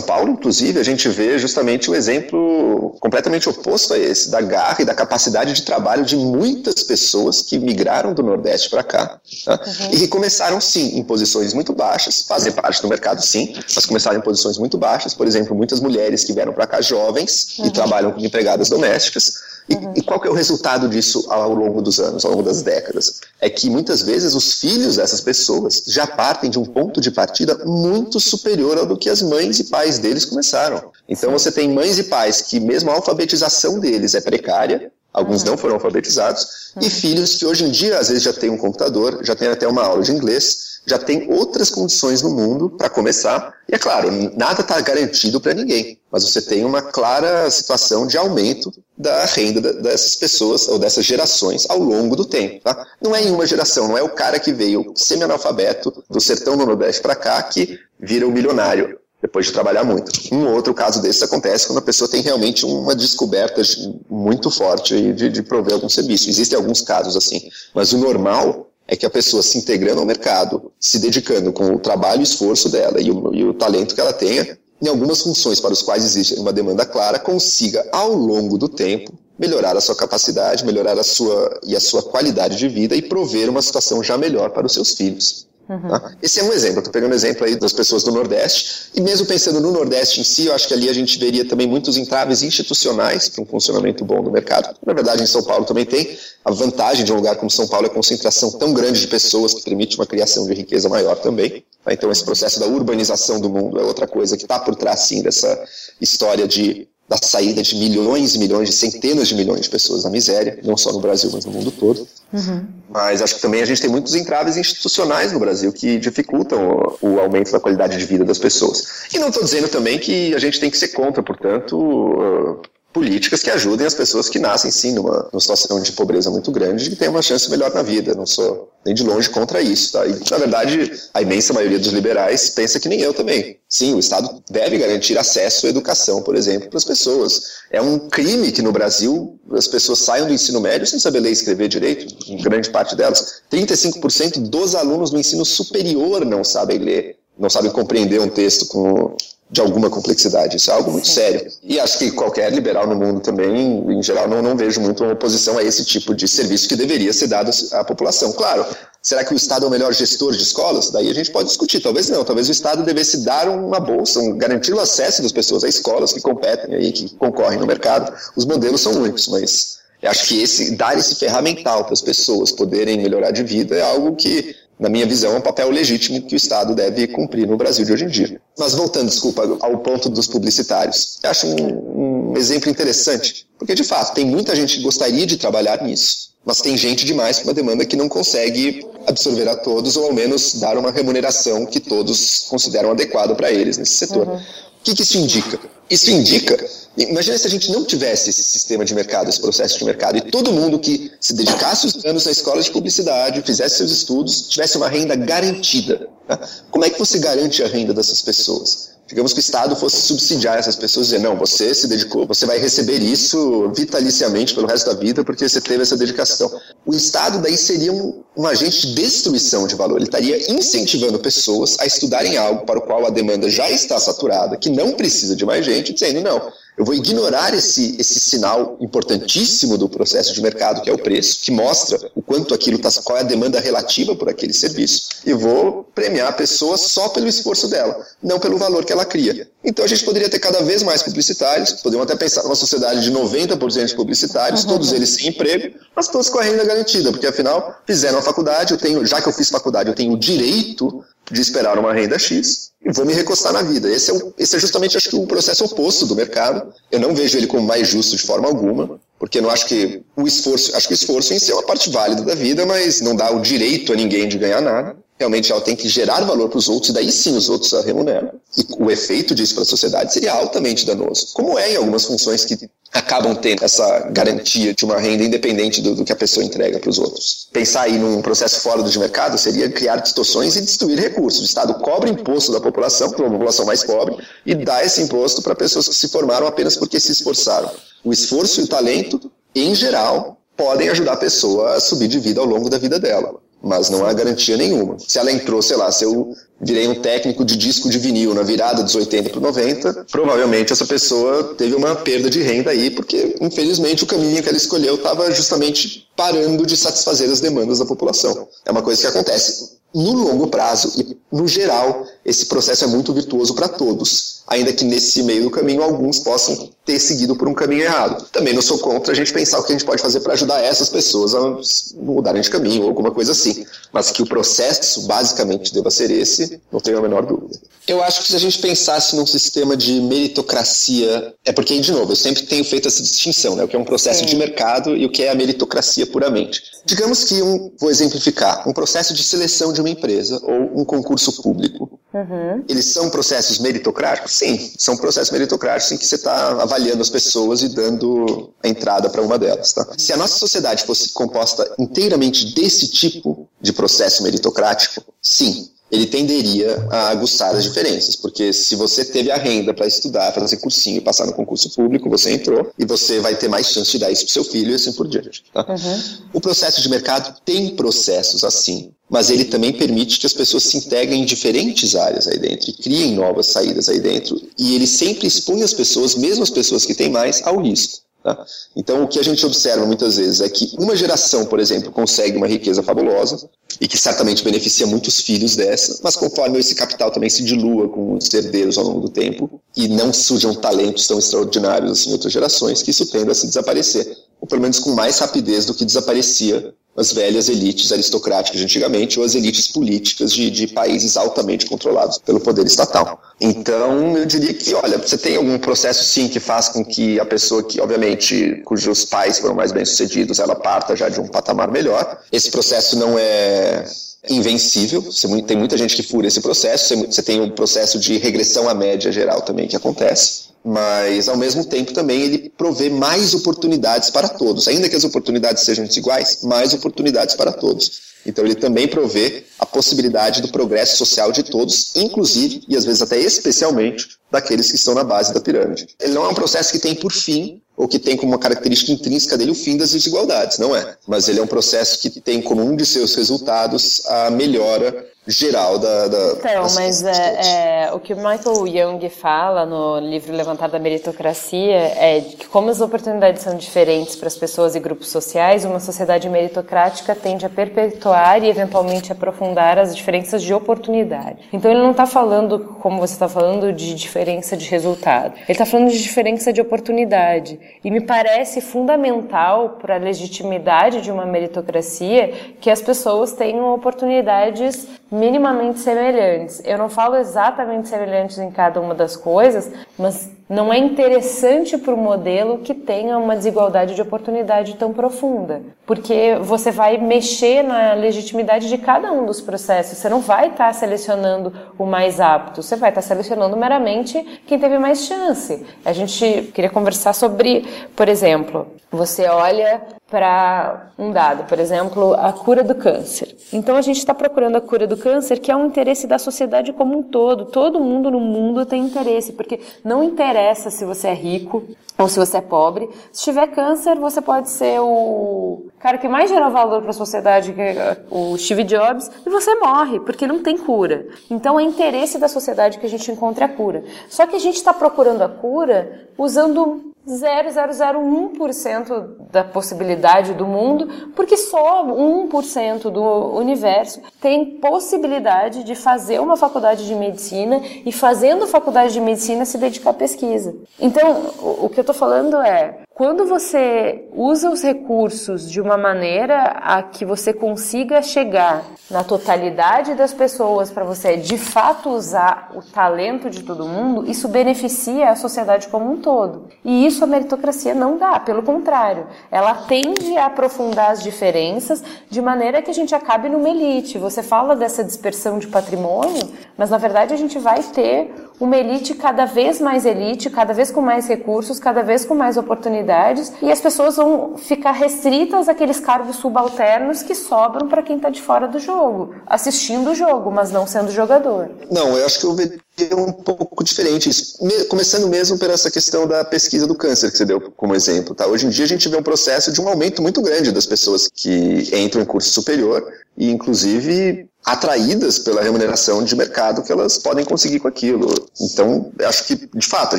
Paulo, inclusive, a gente vê justamente o exemplo completamente oposto a esse, da garra e da capacidade de trabalho de muitas pessoas que migraram do Nordeste para cá tá? uhum. e que começaram, sim, em posições muito baixas, fazem parte do mercado, sim, mas começaram em posições muito baixas. Por exemplo, muitas mulheres que vieram para cá jovens uhum. e trabalham como empregadas domésticas e, uhum. e, qual é o resultado disso ao longo dos anos, ao longo das décadas? É que muitas vezes os filhos dessas pessoas já partem de um ponto de partida muito superior ao do que as mães e pais deles começaram. Então você tem mães e pais que mesmo a alfabetização deles é precária, alguns uhum. não foram alfabetizados, uhum. e filhos que hoje em dia às vezes já têm um computador, já têm até uma aula de inglês, já tem outras condições no mundo para começar. E é claro, nada está garantido para ninguém, mas você tem uma clara situação de aumento da renda dessas pessoas ou dessas gerações ao longo do tempo. Tá? Não é em uma geração, não é o cara que veio semi-analfabeto do sertão do Nordeste para cá que vira o milionário depois de trabalhar muito. Um outro caso desses acontece quando a pessoa tem realmente uma descoberta muito forte de, de prover algum serviço. Existem alguns casos assim, mas o normal é que a pessoa se integrando ao mercado, se dedicando com o trabalho e esforço dela e o, e o talento que ela tenha, em algumas funções para as quais existe uma demanda clara, consiga, ao longo do tempo, melhorar a sua capacidade, melhorar a sua e a sua qualidade de vida e prover uma situação já melhor para os seus filhos. Uhum. Tá? Esse é um exemplo, estou pegando um exemplo aí das pessoas do Nordeste, e mesmo pensando no Nordeste em si, eu acho que ali a gente veria também muitos entraves institucionais para um funcionamento bom do mercado. Na verdade, em São Paulo também tem. A vantagem de um lugar como São Paulo é a concentração tão grande de pessoas que permite uma criação de riqueza maior também. Tá? Então, esse processo da urbanização do mundo é outra coisa que está por trás, sim, dessa história de da saída de milhões e milhões, de centenas de milhões de pessoas na miséria, não só no Brasil, mas no mundo todo. Uhum. Mas acho que também a gente tem muitos entraves institucionais no Brasil que dificultam o, o aumento da qualidade de vida das pessoas. E não estou dizendo também que a gente tem que ser contra, portanto, políticas que ajudem as pessoas que nascem, sim, numa, numa situação de pobreza muito grande, e que tenham uma chance melhor na vida. Não sou nem de longe contra isso. Tá? E, na verdade, a imensa maioria dos liberais pensa que nem eu também. Sim, o Estado deve garantir acesso à educação, por exemplo, para as pessoas. É um crime que no Brasil as pessoas saiam do ensino médio sem saber ler e escrever direito, em grande parte delas. 35% dos alunos do ensino superior não sabem ler, não sabem compreender um texto com de alguma complexidade. Isso é algo muito sério. E acho que qualquer liberal no mundo também, em geral, não, não vejo muito uma oposição a esse tipo de serviço que deveria ser dado à população. Claro, será que o Estado é o melhor gestor de escolas? Daí a gente pode discutir. Talvez não. Talvez o Estado devesse dar uma bolsa, um, garantir o acesso das pessoas a escolas que competem aí, que concorrem no mercado. Os modelos são muitos, mas acho que esse dar esse ferramental para as pessoas poderem melhorar de vida é algo que na minha visão, é um papel legítimo que o Estado deve cumprir no Brasil de hoje em dia. Mas voltando, desculpa, ao ponto dos publicitários, eu acho um, um exemplo interessante, porque de fato tem muita gente que gostaria de trabalhar nisso, mas tem gente demais com uma demanda que não consegue absorver a todos ou ao menos dar uma remuneração que todos consideram adequada para eles nesse setor. Uhum. O que, que isso indica? Isso indica Imagina se a gente não tivesse esse sistema de mercado, esse processo de mercado, e todo mundo que se dedicasse os anos na escola de publicidade, fizesse seus estudos, tivesse uma renda garantida. Tá? Como é que você garante a renda dessas pessoas? Digamos que o Estado fosse subsidiar essas pessoas e dizer, não, você se dedicou, você vai receber isso vitaliciamente pelo resto da vida porque você teve essa dedicação. O Estado daí seria um, um agente de destruição de valor. Ele estaria incentivando pessoas a estudarem algo para o qual a demanda já está saturada, que não precisa de mais gente, dizendo, não, eu vou ignorar esse, esse sinal importantíssimo do processo de mercado, que é o preço, que mostra o quanto aquilo está, qual é a demanda relativa por aquele serviço, e vou premiar a pessoa só pelo esforço dela, não pelo valor que ela cria. Então a gente poderia ter cada vez mais publicitários, podemos até pensar numa sociedade de 90% de publicitários, todos eles sem emprego, mas todos com a renda garantida, porque afinal fizeram a faculdade, eu tenho, já que eu fiz faculdade, eu tenho o direito de esperar uma renda X e vou me recostar na vida. Esse é, o, esse é justamente, acho que, o processo oposto do mercado. Eu não vejo ele como mais justo de forma alguma, porque não acho que o esforço, acho que o esforço em si é uma parte válida da vida, mas não dá o direito a ninguém de ganhar nada realmente ela tem que gerar valor para os outros e daí sim os outros a remuneram. E o efeito disso para a sociedade seria altamente danoso, como é em algumas funções que acabam tendo essa garantia de uma renda independente do, do que a pessoa entrega para os outros. Pensar aí num processo fora do mercado seria criar distorções e destruir recursos. O Estado cobra imposto da população, para uma população mais pobre, e dá esse imposto para pessoas que se formaram apenas porque se esforçaram. O esforço e o talento, em geral, podem ajudar a pessoa a subir de vida ao longo da vida dela mas não há garantia nenhuma. Se ela entrou, sei lá, se eu virei um técnico de disco de vinil na virada dos 80 para 90, provavelmente essa pessoa teve uma perda de renda aí, porque infelizmente o caminho que ela escolheu estava justamente parando de satisfazer as demandas da população. É uma coisa que acontece no longo prazo e no geral esse processo é muito virtuoso para todos, ainda que nesse meio do caminho alguns possam ter seguido por um caminho errado. Também não sou contra a gente pensar o que a gente pode fazer para ajudar essas pessoas a mudarem de caminho ou alguma coisa assim, mas que o processo basicamente deva ser esse, não tenho a menor dúvida. Eu acho que se a gente pensasse num sistema de meritocracia, é porque de novo, eu sempre tenho feito essa distinção, né, o que é um processo de mercado e o que é a meritocracia puramente. Digamos que um, vou exemplificar, um processo de seleção de uma empresa ou um concurso público. Uhum. Eles são processos meritocráticos? Sim, são processos meritocráticos em que você está avaliando as pessoas e dando a entrada para uma delas. Tá? Se a nossa sociedade fosse composta inteiramente desse tipo de processo meritocrático, sim, ele tenderia a aguçar as diferenças, porque se você teve a renda para estudar, fazer cursinho e passar no concurso público, você entrou e você vai ter mais chance de dar isso para seu filho e assim por diante. Tá? Uhum. O processo de mercado tem processos assim, mas ele também permite que as pessoas se integrem em diferentes áreas aí dentro e criem novas saídas aí dentro, e ele sempre expõe as pessoas, mesmo as pessoas que têm mais, ao risco. Tá? Então, o que a gente observa muitas vezes é que uma geração, por exemplo, consegue uma riqueza fabulosa e que certamente beneficia muitos filhos dessa, mas conforme esse capital também se dilua com os herdeiros ao longo do tempo e não surjam talentos tão extraordinários assim em outras gerações, que isso tende a se desaparecer, ou pelo menos com mais rapidez do que desaparecia as velhas elites aristocráticas de antigamente ou as elites políticas de, de, países altamente controlados pelo poder estatal. Então, eu diria que, olha, você tem algum processo sim que faz com que a pessoa que, obviamente, cujos pais foram mais bem-sucedidos, ela parta já de um patamar melhor. Esse processo não é invencível, tem muita gente que fura esse processo, você tem um processo de regressão à média geral também que acontece. Mas ao mesmo tempo também ele provê mais oportunidades para todos. Ainda que as oportunidades sejam desiguais, mais oportunidades para todos. Então ele também provê a possibilidade do progresso social de todos, inclusive e às vezes até especialmente daqueles que estão na base da pirâmide. Ele não é um processo que tem por fim ou que tem como uma característica intrínseca dele o fim das desigualdades, não é. Mas ele é um processo que tem como um de seus resultados a melhora geral da. da então, mas é, é, o que o Michael Young fala no livro Levantar da Meritocracia é que, como as oportunidades são diferentes para as pessoas e grupos sociais, uma sociedade meritocrática tende a perpetuar e eventualmente aprofundar as diferenças de oportunidade. Então, ele não está falando, como você está falando, de diferença de resultado. Ele está falando de diferença de oportunidade. E me parece fundamental para a legitimidade de uma meritocracia que as pessoas tenham oportunidades minimamente semelhantes. Eu não falo exatamente semelhantes em cada uma das coisas, mas não é interessante para o modelo que tenha uma desigualdade de oportunidade tão profunda, porque você vai mexer na legitimidade de cada um dos processos. Você não vai estar tá selecionando o mais apto, você vai estar tá selecionando meramente quem teve mais chance. A gente queria conversar sobre, por exemplo, você olha para um dado, por exemplo, a cura do câncer. Então a gente está procurando a cura do câncer, que é um interesse da sociedade como um todo. Todo mundo no mundo tem interesse, porque não interessa se você é rico ou se você é pobre. Se tiver câncer, você pode ser o cara que mais gera valor para a sociedade, que é o Steve Jobs, e você morre, porque não tem cura. Então é interesse da sociedade que a gente encontre a cura. Só que a gente está procurando a cura usando 0,001% da possibilidade do mundo, porque só 1% do universo tem possibilidade de fazer uma faculdade de medicina e fazendo faculdade de medicina se dedicar à pesquisa. Então, o que eu estou falando é, quando você usa os recursos de uma maneira a que você consiga chegar na totalidade das pessoas para você de fato usar o talento de todo mundo, isso beneficia a sociedade como um todo. E isso a meritocracia não dá, pelo contrário, ela tende a aprofundar as diferenças de maneira que a gente acabe numa elite. Você fala dessa dispersão de patrimônio, mas na verdade a gente vai ter uma elite cada vez mais elite, cada vez com mais recursos, cada vez com mais oportunidades, e as pessoas vão ficar restritas àqueles cargos subalternos que sobram para quem está de fora do jogo, assistindo o jogo, mas não sendo jogador. Não, eu acho que eu veria um pouco diferente isso. Começando mesmo por essa questão da pesquisa do câncer que você deu como exemplo. Tá? Hoje em dia a gente vê um processo de um aumento muito grande das pessoas que entram em curso superior e, inclusive, atraídas pela remuneração de mercado que elas podem conseguir com aquilo. Então, acho que, de fato, a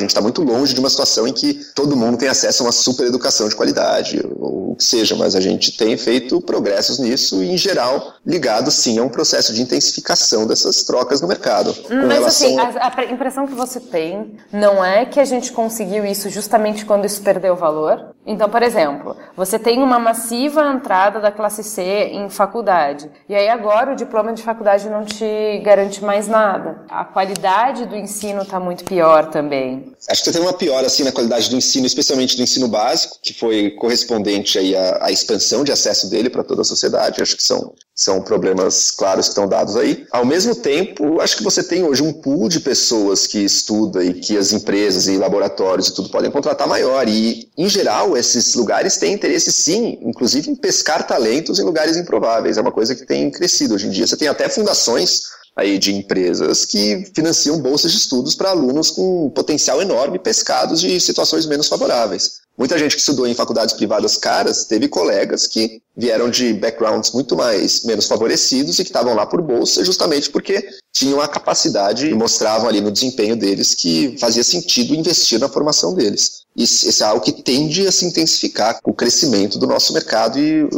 gente está muito longe de uma situação em que todo mundo tem acesso a uma super educação de qualidade, ou o que seja, mas a gente tem feito progressos nisso e, em geral, ligado, sim, a um processo de intensificação dessas trocas no mercado. Mas, assim, a, a impressão que você tem não é que a gente conseguiu isso justamente quando isso perdeu valor? Então, por exemplo, você tem uma massiva entrada da classe C em faculdade, e aí agora o diploma de faculdade não te garante mais nada. A qualidade do ensino está muito pior também. Acho que tem uma piora assim na qualidade do ensino, especialmente do ensino básico, que foi correspondente aí à, à expansão de acesso dele para toda a sociedade. Acho que são são problemas claros que estão dados aí. Ao mesmo tempo, acho que você tem hoje um pool de pessoas que estuda e que as empresas e laboratórios e tudo podem contratar maior. E, em geral, esses lugares têm interesse, sim, inclusive em pescar talentos em lugares improváveis. É uma coisa que tem crescido hoje em dia. Você tem até fundações aí de empresas que financiam bolsas de estudos para alunos com potencial enorme pescados de situações menos favoráveis. Muita gente que estudou em faculdades privadas caras teve colegas que vieram de backgrounds muito mais menos favorecidos e que estavam lá por bolsa justamente porque tinham a capacidade e mostravam ali no desempenho deles que fazia sentido investir na formação deles. Isso é algo que tende a se intensificar com o crescimento do nosso mercado e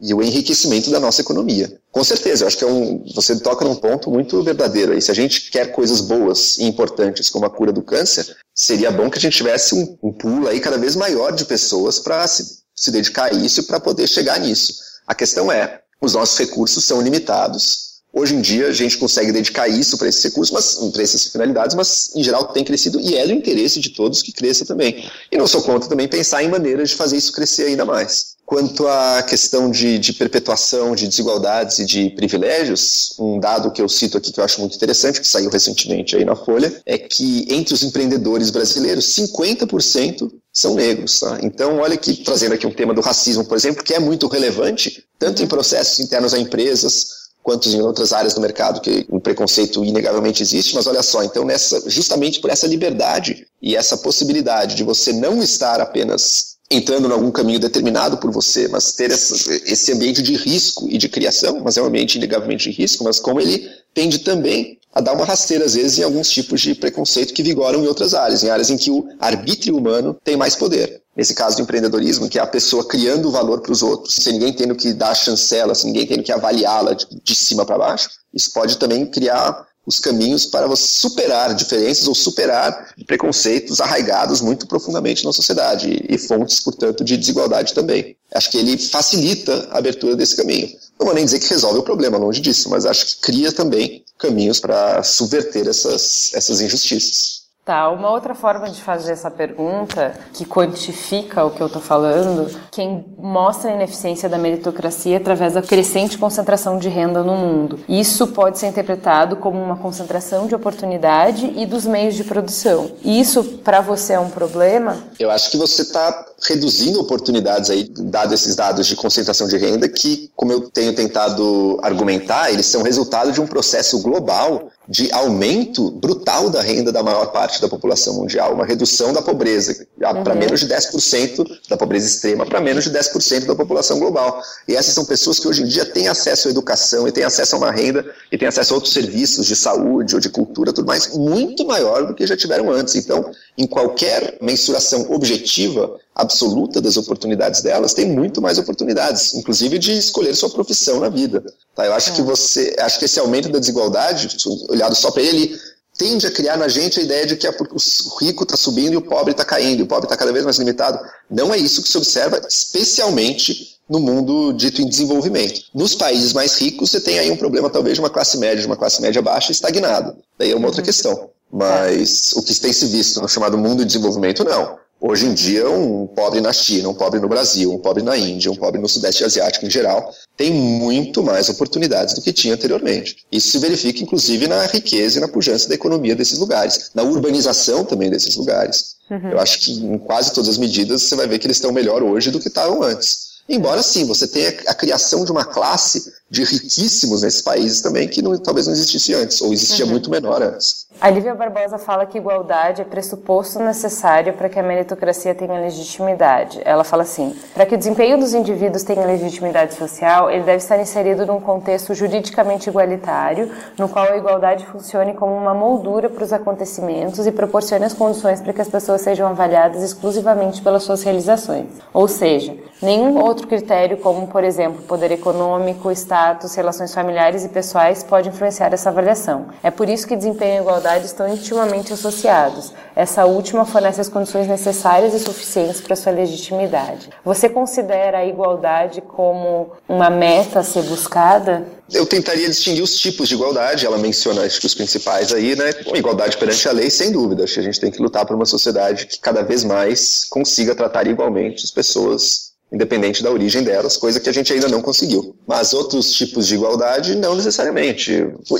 e o enriquecimento da nossa economia. Com certeza, eu acho que é um, você toca num ponto muito verdadeiro aí. Se a gente quer coisas boas e importantes como a cura do câncer, seria bom que a gente tivesse um, um pool aí cada vez maior de pessoas para se, se dedicar a isso para poder chegar nisso. A questão é, os nossos recursos são limitados. Hoje em dia a gente consegue dedicar isso para esses recursos, mas para essas finalidades, mas em geral tem crescido e é do interesse de todos que cresça também. E não sou contra também pensar em maneiras de fazer isso crescer ainda mais. Quanto à questão de, de, perpetuação de desigualdades e de privilégios, um dado que eu cito aqui que eu acho muito interessante, que saiu recentemente aí na Folha, é que entre os empreendedores brasileiros, 50% são negros. Tá? Então, olha aqui, trazendo aqui um tema do racismo, por exemplo, que é muito relevante, tanto em processos internos a empresas, quanto em outras áreas do mercado que o preconceito inegavelmente existe, mas olha só, então nessa, justamente por essa liberdade e essa possibilidade de você não estar apenas entrando em algum caminho determinado por você, mas ter essa, esse ambiente de risco e de criação, mas é um ambiente inegavelmente de risco, mas como ele tende também a dar uma rasteira, às vezes, em alguns tipos de preconceito que vigoram em outras áreas, em áreas em que o arbítrio humano tem mais poder. Nesse caso do empreendedorismo, que é a pessoa criando valor para os outros, sem ninguém tendo que dar chancela, sem ninguém tendo que avaliá-la de, de cima para baixo, isso pode também criar os caminhos para você superar diferenças ou superar preconceitos arraigados muito profundamente na sociedade e fontes, portanto, de desigualdade também. Acho que ele facilita a abertura desse caminho. Não vou nem dizer que resolve o problema, longe disso, mas acho que cria também caminhos para subverter essas, essas injustiças. Tá, uma outra forma de fazer essa pergunta, que quantifica o que eu estou falando, quem mostra a ineficiência da meritocracia através da crescente concentração de renda no mundo. Isso pode ser interpretado como uma concentração de oportunidade e dos meios de produção. Isso, para você, é um problema? Eu acho que você está reduzindo oportunidades aí, dado esses dados de concentração de renda, que, como eu tenho tentado argumentar, eles são resultado de um processo global de aumento brutal da renda da maior parte da população mundial, uma redução da pobreza uhum. para menos de 10% da pobreza extrema, para menos de 10% da população global. E essas são pessoas que hoje em dia têm acesso à educação e têm acesso a uma renda e têm acesso a outros serviços de saúde ou de cultura, tudo mais, muito maior do que já tiveram antes. Então, em qualquer mensuração objetiva, absoluta das oportunidades delas, tem muito mais oportunidades, inclusive de escolher sua profissão na vida. Tá? Eu acho é. que você, acho que esse aumento da desigualdade, olhado só para ele, tende a criar na gente a ideia de que o rico está subindo e o pobre está caindo, e o pobre está cada vez mais limitado. Não é isso que se observa, especialmente no mundo dito em desenvolvimento. Nos países mais ricos, você tem aí um problema, talvez, de uma classe média, de uma classe média baixa estagnada. Daí é uma outra uhum. questão. Mas o que tem se visto no chamado mundo de desenvolvimento, não. Hoje em dia, um pobre na China, um pobre no Brasil, um pobre na Índia, um pobre no Sudeste Asiático em geral, tem muito mais oportunidades do que tinha anteriormente. Isso se verifica, inclusive, na riqueza e na pujança da economia desses lugares, na urbanização também desses lugares. Uhum. Eu acho que em quase todas as medidas você vai ver que eles estão melhor hoje do que estavam antes. Embora sim, você tenha a criação de uma classe de riquíssimos nesses países também que não, talvez não existisse antes, ou existia uhum. muito menor antes. A Lívia Barbosa fala que igualdade é pressuposto necessário para que a meritocracia tenha legitimidade. Ela fala assim: para que o desempenho dos indivíduos tenha legitimidade social, ele deve estar inserido num contexto juridicamente igualitário, no qual a igualdade funcione como uma moldura para os acontecimentos e proporcione as condições para que as pessoas sejam avaliadas exclusivamente pelas suas realizações. Ou seja, nenhum outro critério, como por exemplo poder econômico, status, relações familiares e pessoais, pode influenciar essa avaliação. É por isso que desempenho e igualdade estão intimamente associados. Essa última fornece as condições necessárias e suficientes para sua legitimidade. Você considera a igualdade como uma meta a ser buscada? Eu tentaria distinguir os tipos de igualdade, ela menciona acho que os principais aí, né? igualdade perante a lei, sem dúvida. Acho que a gente tem que lutar por uma sociedade que cada vez mais consiga tratar igualmente as pessoas independente da origem delas, coisa que a gente ainda não conseguiu. Mas outros tipos de igualdade, não necessariamente.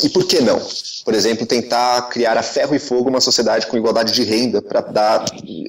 E por que não? Por exemplo, tentar criar a ferro e fogo uma sociedade com igualdade de renda para dar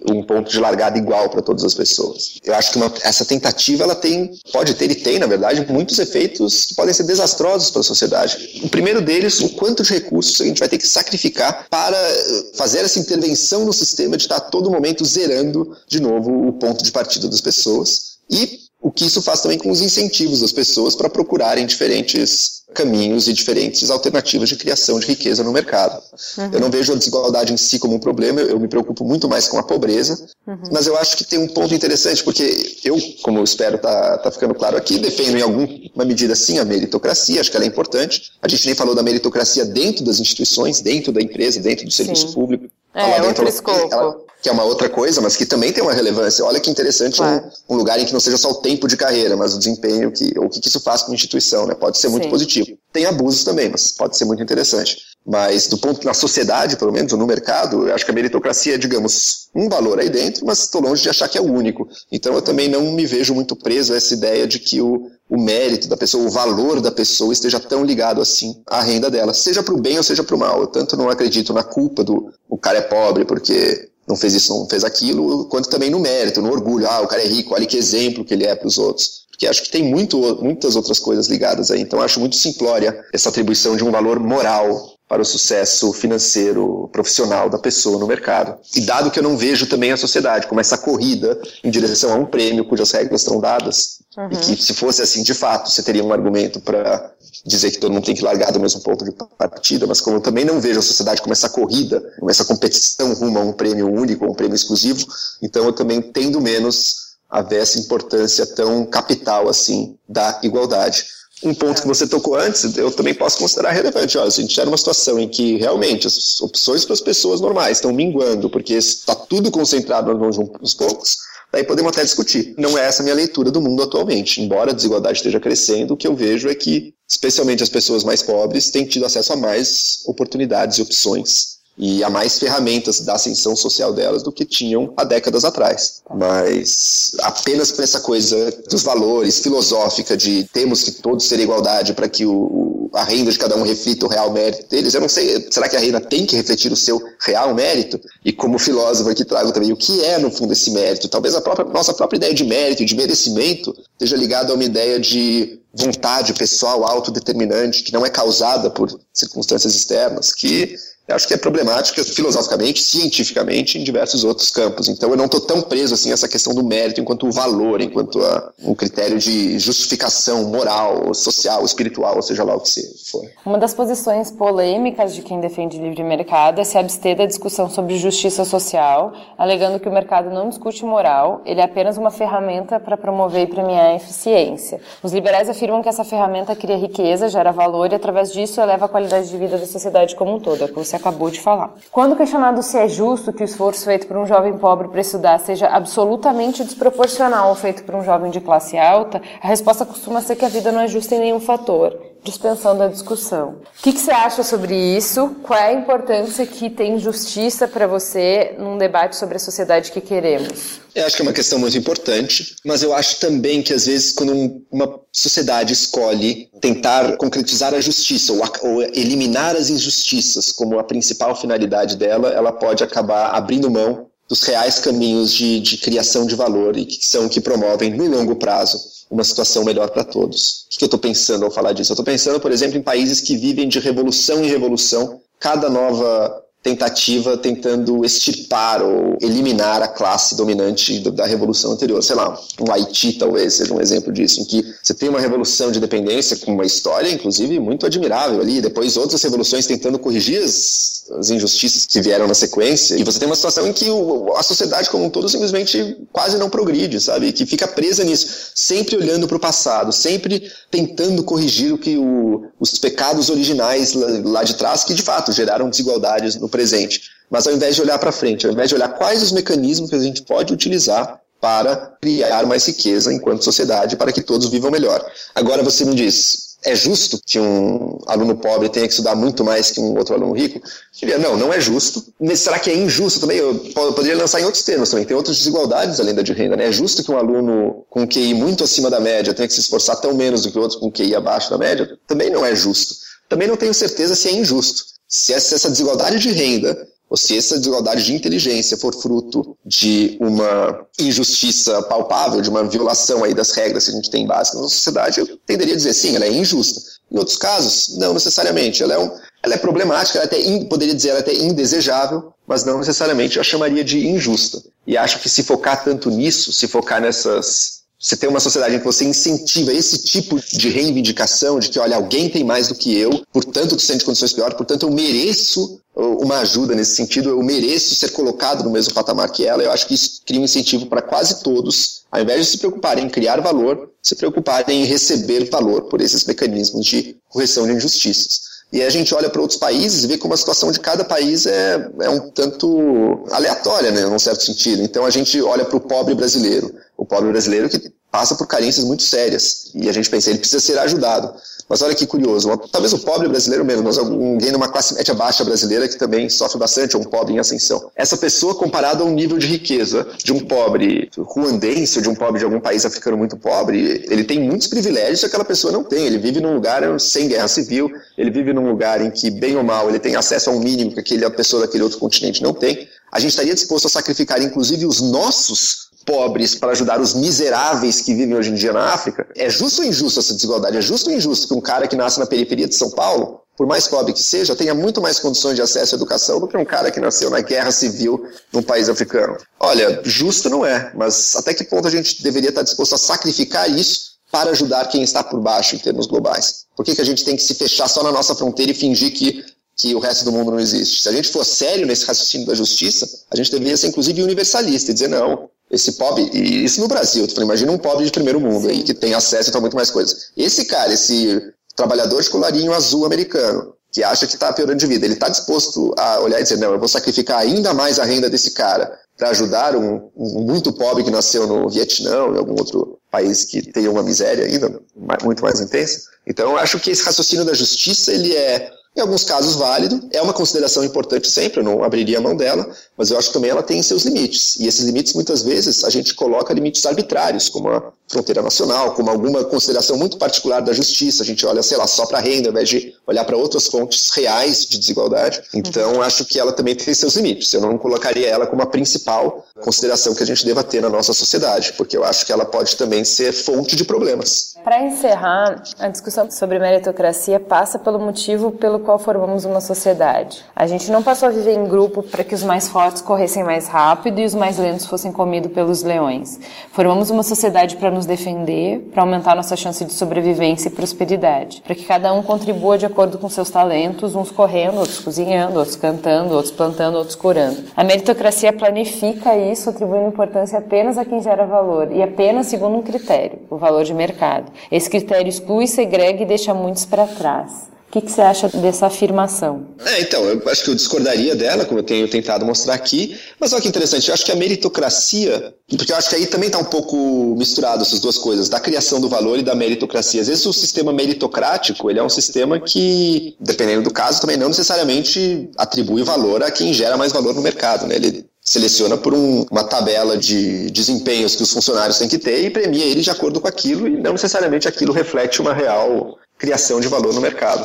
um ponto de largada igual para todas as pessoas. Eu acho que uma, essa tentativa ela tem, pode ter e tem, na verdade, muitos efeitos que podem ser desastrosos para a sociedade. O primeiro deles, o quanto de recursos a gente vai ter que sacrificar para eh, fazer essa intervenção no sistema de estar a todo momento zerando de novo o ponto de partida das pessoas e o que isso faz também com os incentivos das pessoas para procurarem diferentes caminhos e diferentes alternativas de criação de riqueza no mercado. Uhum. Eu não vejo a desigualdade em si como um problema, eu me preocupo muito mais com a pobreza, uhum. mas eu acho que tem um ponto interessante, porque eu, como eu espero tá, tá ficando claro aqui, defendo em alguma medida sim a meritocracia, acho que ela é importante. A gente nem falou da meritocracia dentro das instituições, dentro da empresa, dentro do serviço sim. público. É, outro escopo. Ela, que é uma outra coisa, mas que também tem uma relevância. Olha que interessante claro. um, um, lugar em que não seja só o tempo de carreira, mas o desempenho, que, o que, que isso faz com a instituição, né? Pode ser muito Sim. positivo. Tem abusos também, mas pode ser muito interessante. Mas do ponto na sociedade, pelo menos, ou no mercado, eu acho que a meritocracia é, digamos, um valor aí dentro, mas estou longe de achar que é o único. Então eu também não me vejo muito preso a essa ideia de que o, o mérito da pessoa, o valor da pessoa esteja tão ligado assim à renda dela, seja para o bem ou seja para o mal. Eu tanto não acredito na culpa do o cara é pobre porque não fez isso, não fez aquilo, quanto também no mérito, no orgulho. Ah, o cara é rico, olha que exemplo que ele é para os outros. Porque acho que tem muito, muitas outras coisas ligadas aí. Então acho muito simplória essa atribuição de um valor moral para o sucesso financeiro profissional da pessoa no mercado. E dado que eu não vejo também a sociedade como essa corrida em direção a um prêmio cujas regras estão dadas, uhum. e que se fosse assim de fato, você teria um argumento para dizer que todo mundo tem que largar do mesmo ponto de partida, mas como eu também não vejo a sociedade como essa corrida, como essa competição rumo a um prêmio único, um prêmio exclusivo, então eu também tendo menos a ver essa importância tão capital assim da igualdade um ponto que você tocou antes, eu também posso considerar relevante. Olha, se a gente tiver numa situação em que realmente as opções para as pessoas normais estão minguando, porque está tudo concentrado nas mãos de uns poucos, daí podemos até discutir. Não é essa a minha leitura do mundo atualmente. Embora a desigualdade esteja crescendo, o que eu vejo é que, especialmente as pessoas mais pobres, têm tido acesso a mais oportunidades e opções e há mais ferramentas da ascensão social delas do que tinham há décadas atrás. Mas apenas por essa coisa dos valores filosófica de temos que todos ter igualdade para que o, a renda de cada um reflita o real mérito deles, eu não sei, será que a renda tem que refletir o seu real mérito? E como filósofo aqui trago também o que é no fundo esse mérito. Talvez a própria, nossa própria ideia de mérito, de merecimento, esteja ligada a uma ideia de vontade pessoal autodeterminante, que não é causada por circunstâncias externas, que acho que é problemática filosoficamente, cientificamente, em diversos outros campos. Então eu não estou tão preso assim a essa questão do mérito enquanto valor, enquanto a, um critério de justificação moral, social, espiritual, ou seja lá o que for. Uma das posições polêmicas de quem defende livre mercado é se abster da discussão sobre justiça social, alegando que o mercado não discute moral, ele é apenas uma ferramenta para promover e premiar a eficiência. Os liberais afirmam que essa ferramenta cria riqueza, gera valor e através disso eleva a qualidade de vida da sociedade como um todo. É acabou de falar. Quando questionado se é justo que o esforço feito por um jovem pobre para estudar seja absolutamente desproporcional ao feito por um jovem de classe alta, a resposta costuma ser que a vida não é justa em nenhum fator, dispensando a discussão. O que, que você acha sobre isso? Qual é a importância que tem justiça para você num debate sobre a sociedade que queremos? Eu acho que é uma questão muito importante, mas eu acho também que às vezes quando uma sociedade escolhe tentar concretizar a justiça ou, ou eliminar as injustiças como a principal finalidade dela, ela pode acabar abrindo mão dos reais caminhos de, de criação de valor e que são que promovem no longo prazo uma situação melhor para todos. O que eu estou pensando ao falar disso? Eu estou pensando, por exemplo, em países que vivem de revolução em revolução. Cada nova tentativa tentando extirpar ou eliminar a classe dominante da revolução anterior. Sei lá, um Haiti talvez seja um exemplo disso, em que você tem uma revolução de independência com uma história, inclusive, muito admirável ali, depois outras revoluções tentando corrigir as, as injustiças que vieram na sequência, e você tem uma situação em que o, a sociedade como um todo simplesmente quase não progride, sabe? Que fica presa nisso, sempre olhando para o passado, sempre tentando corrigir o que o, os pecados originais lá, lá de trás, que de fato geraram desigualdades no presente. Mas ao invés de olhar para frente, ao invés de olhar quais os mecanismos que a gente pode utilizar para criar mais riqueza enquanto sociedade, para que todos vivam melhor. Agora você me diz, é justo que um aluno pobre tenha que estudar muito mais que um outro aluno rico? diria, não, não é justo. Mas será que é injusto também? Eu poderia lançar em outros termos também. Tem outras desigualdades além da de renda, né? É justo que um aluno com QI muito acima da média tenha que se esforçar tão menos do que outros com QI abaixo da média? Também não é justo. Também não tenho certeza se é injusto. Se essa desigualdade de renda ou se essa desigualdade de inteligência for fruto de uma injustiça palpável, de uma violação aí das regras que a gente tem básicas na sociedade, eu tenderia a dizer sim, ela é injusta. Em outros casos, não necessariamente. Ela é, um, ela é problemática, ela é até in, poderia dizer ela é até indesejável, mas não necessariamente eu chamaria de injusta. E acho que se focar tanto nisso, se focar nessas você tem uma sociedade em que você incentiva esse tipo de reivindicação de que, olha, alguém tem mais do que eu, portanto tu sente condições piores, portanto eu mereço uh, uma ajuda nesse sentido, eu mereço ser colocado no mesmo patamar que ela. Eu acho que isso cria um incentivo para quase todos, ao invés de se preocuparem em criar valor, se preocuparem em receber valor por esses mecanismos de correção de injustiças. E a gente olha para outros países e vê como a situação de cada país é, é um tanto aleatória, né, num certo sentido. Então a gente olha para o pobre brasileiro. O pobre brasileiro que passa por carências muito sérias. E a gente pensa, ele precisa ser ajudado. Mas olha que curioso, talvez o pobre brasileiro mesmo, mas alguém numa classe média baixa brasileira que também sofre bastante, ou um pobre em ascensão. Essa pessoa, comparada a um nível de riqueza de um pobre ruandense ou de um pobre de algum país africano muito pobre, ele tem muitos privilégios que aquela pessoa não tem. Ele vive num lugar sem guerra civil, ele vive num lugar em que, bem ou mal, ele tem acesso a um mínimo que aquele, a pessoa daquele outro continente não tem. A gente estaria disposto a sacrificar, inclusive, os nossos pobres para ajudar os miseráveis que vivem hoje em dia na África. É justo ou injusto essa desigualdade? É justo ou injusto que um cara que nasce na periferia de São Paulo, por mais pobre que seja, tenha muito mais condições de acesso à educação do que um cara que nasceu na guerra civil num país africano? Olha, justo não é, mas até que ponto a gente deveria estar disposto a sacrificar isso para ajudar quem está por baixo em termos globais? Por que, que a gente tem que se fechar só na nossa fronteira e fingir que que o resto do mundo não existe. Se a gente for sério nesse raciocínio da justiça, a gente deveria ser inclusive universalista e dizer não, esse pobre, e isso no Brasil, tu imagina um pobre de primeiro mundo aí, que tem acesso a muito mais coisas. Esse cara, esse trabalhador de colarinho azul americano, que acha que está piorando de vida, ele está disposto a olhar e dizer, não, eu vou sacrificar ainda mais a renda desse cara para ajudar um, um, muito pobre que nasceu no Vietnã ou em algum outro país que tenha uma miséria ainda muito mais intensa. Então, eu acho que esse raciocínio da justiça, ele é em alguns casos válido, é uma consideração importante sempre, eu não abriria a mão dela, mas eu acho que também ela tem seus limites. E esses limites, muitas vezes, a gente coloca limites arbitrários, como a fronteira nacional, como alguma consideração muito particular da justiça. A gente olha, sei lá, só para a renda, ao invés de olhar para outras fontes reais de desigualdade. Então, acho que ela também tem seus limites. Eu não colocaria ela como a principal consideração que a gente deva ter na nossa sociedade, porque eu acho que ela pode também ser fonte de problemas. Para encerrar, a discussão sobre meritocracia passa pelo motivo pelo qual formamos uma sociedade. A gente não passou a viver em grupo para que os mais fortes corressem mais rápido e os mais lentos fossem comidos pelos leões. Formamos uma sociedade para nos defender, para aumentar nossa chance de sobrevivência e prosperidade, para que cada um contribua de acordo com seus talentos, uns correndo, outros cozinhando, outros cantando, outros plantando, outros curando. A meritocracia planifica isso, atribuindo importância apenas a quem gera valor e apenas segundo um critério, o valor de mercado. Esse critério exclui, segrega e deixa muitos para trás. O que, que, você acha dessa afirmação? É, então, eu acho que eu discordaria dela, como eu tenho tentado mostrar aqui, mas olha que interessante, eu acho que a meritocracia, porque eu acho que aí também está um pouco misturado essas duas coisas, da criação do valor e da meritocracia. Às vezes o sistema meritocrático, ele é um sistema que, dependendo do caso, também não necessariamente atribui valor a quem gera mais valor no mercado, né? Ele seleciona por um, uma tabela de desempenhos que os funcionários têm que ter e premia eles de acordo com aquilo e não necessariamente aquilo reflete uma real criação de valor no mercado.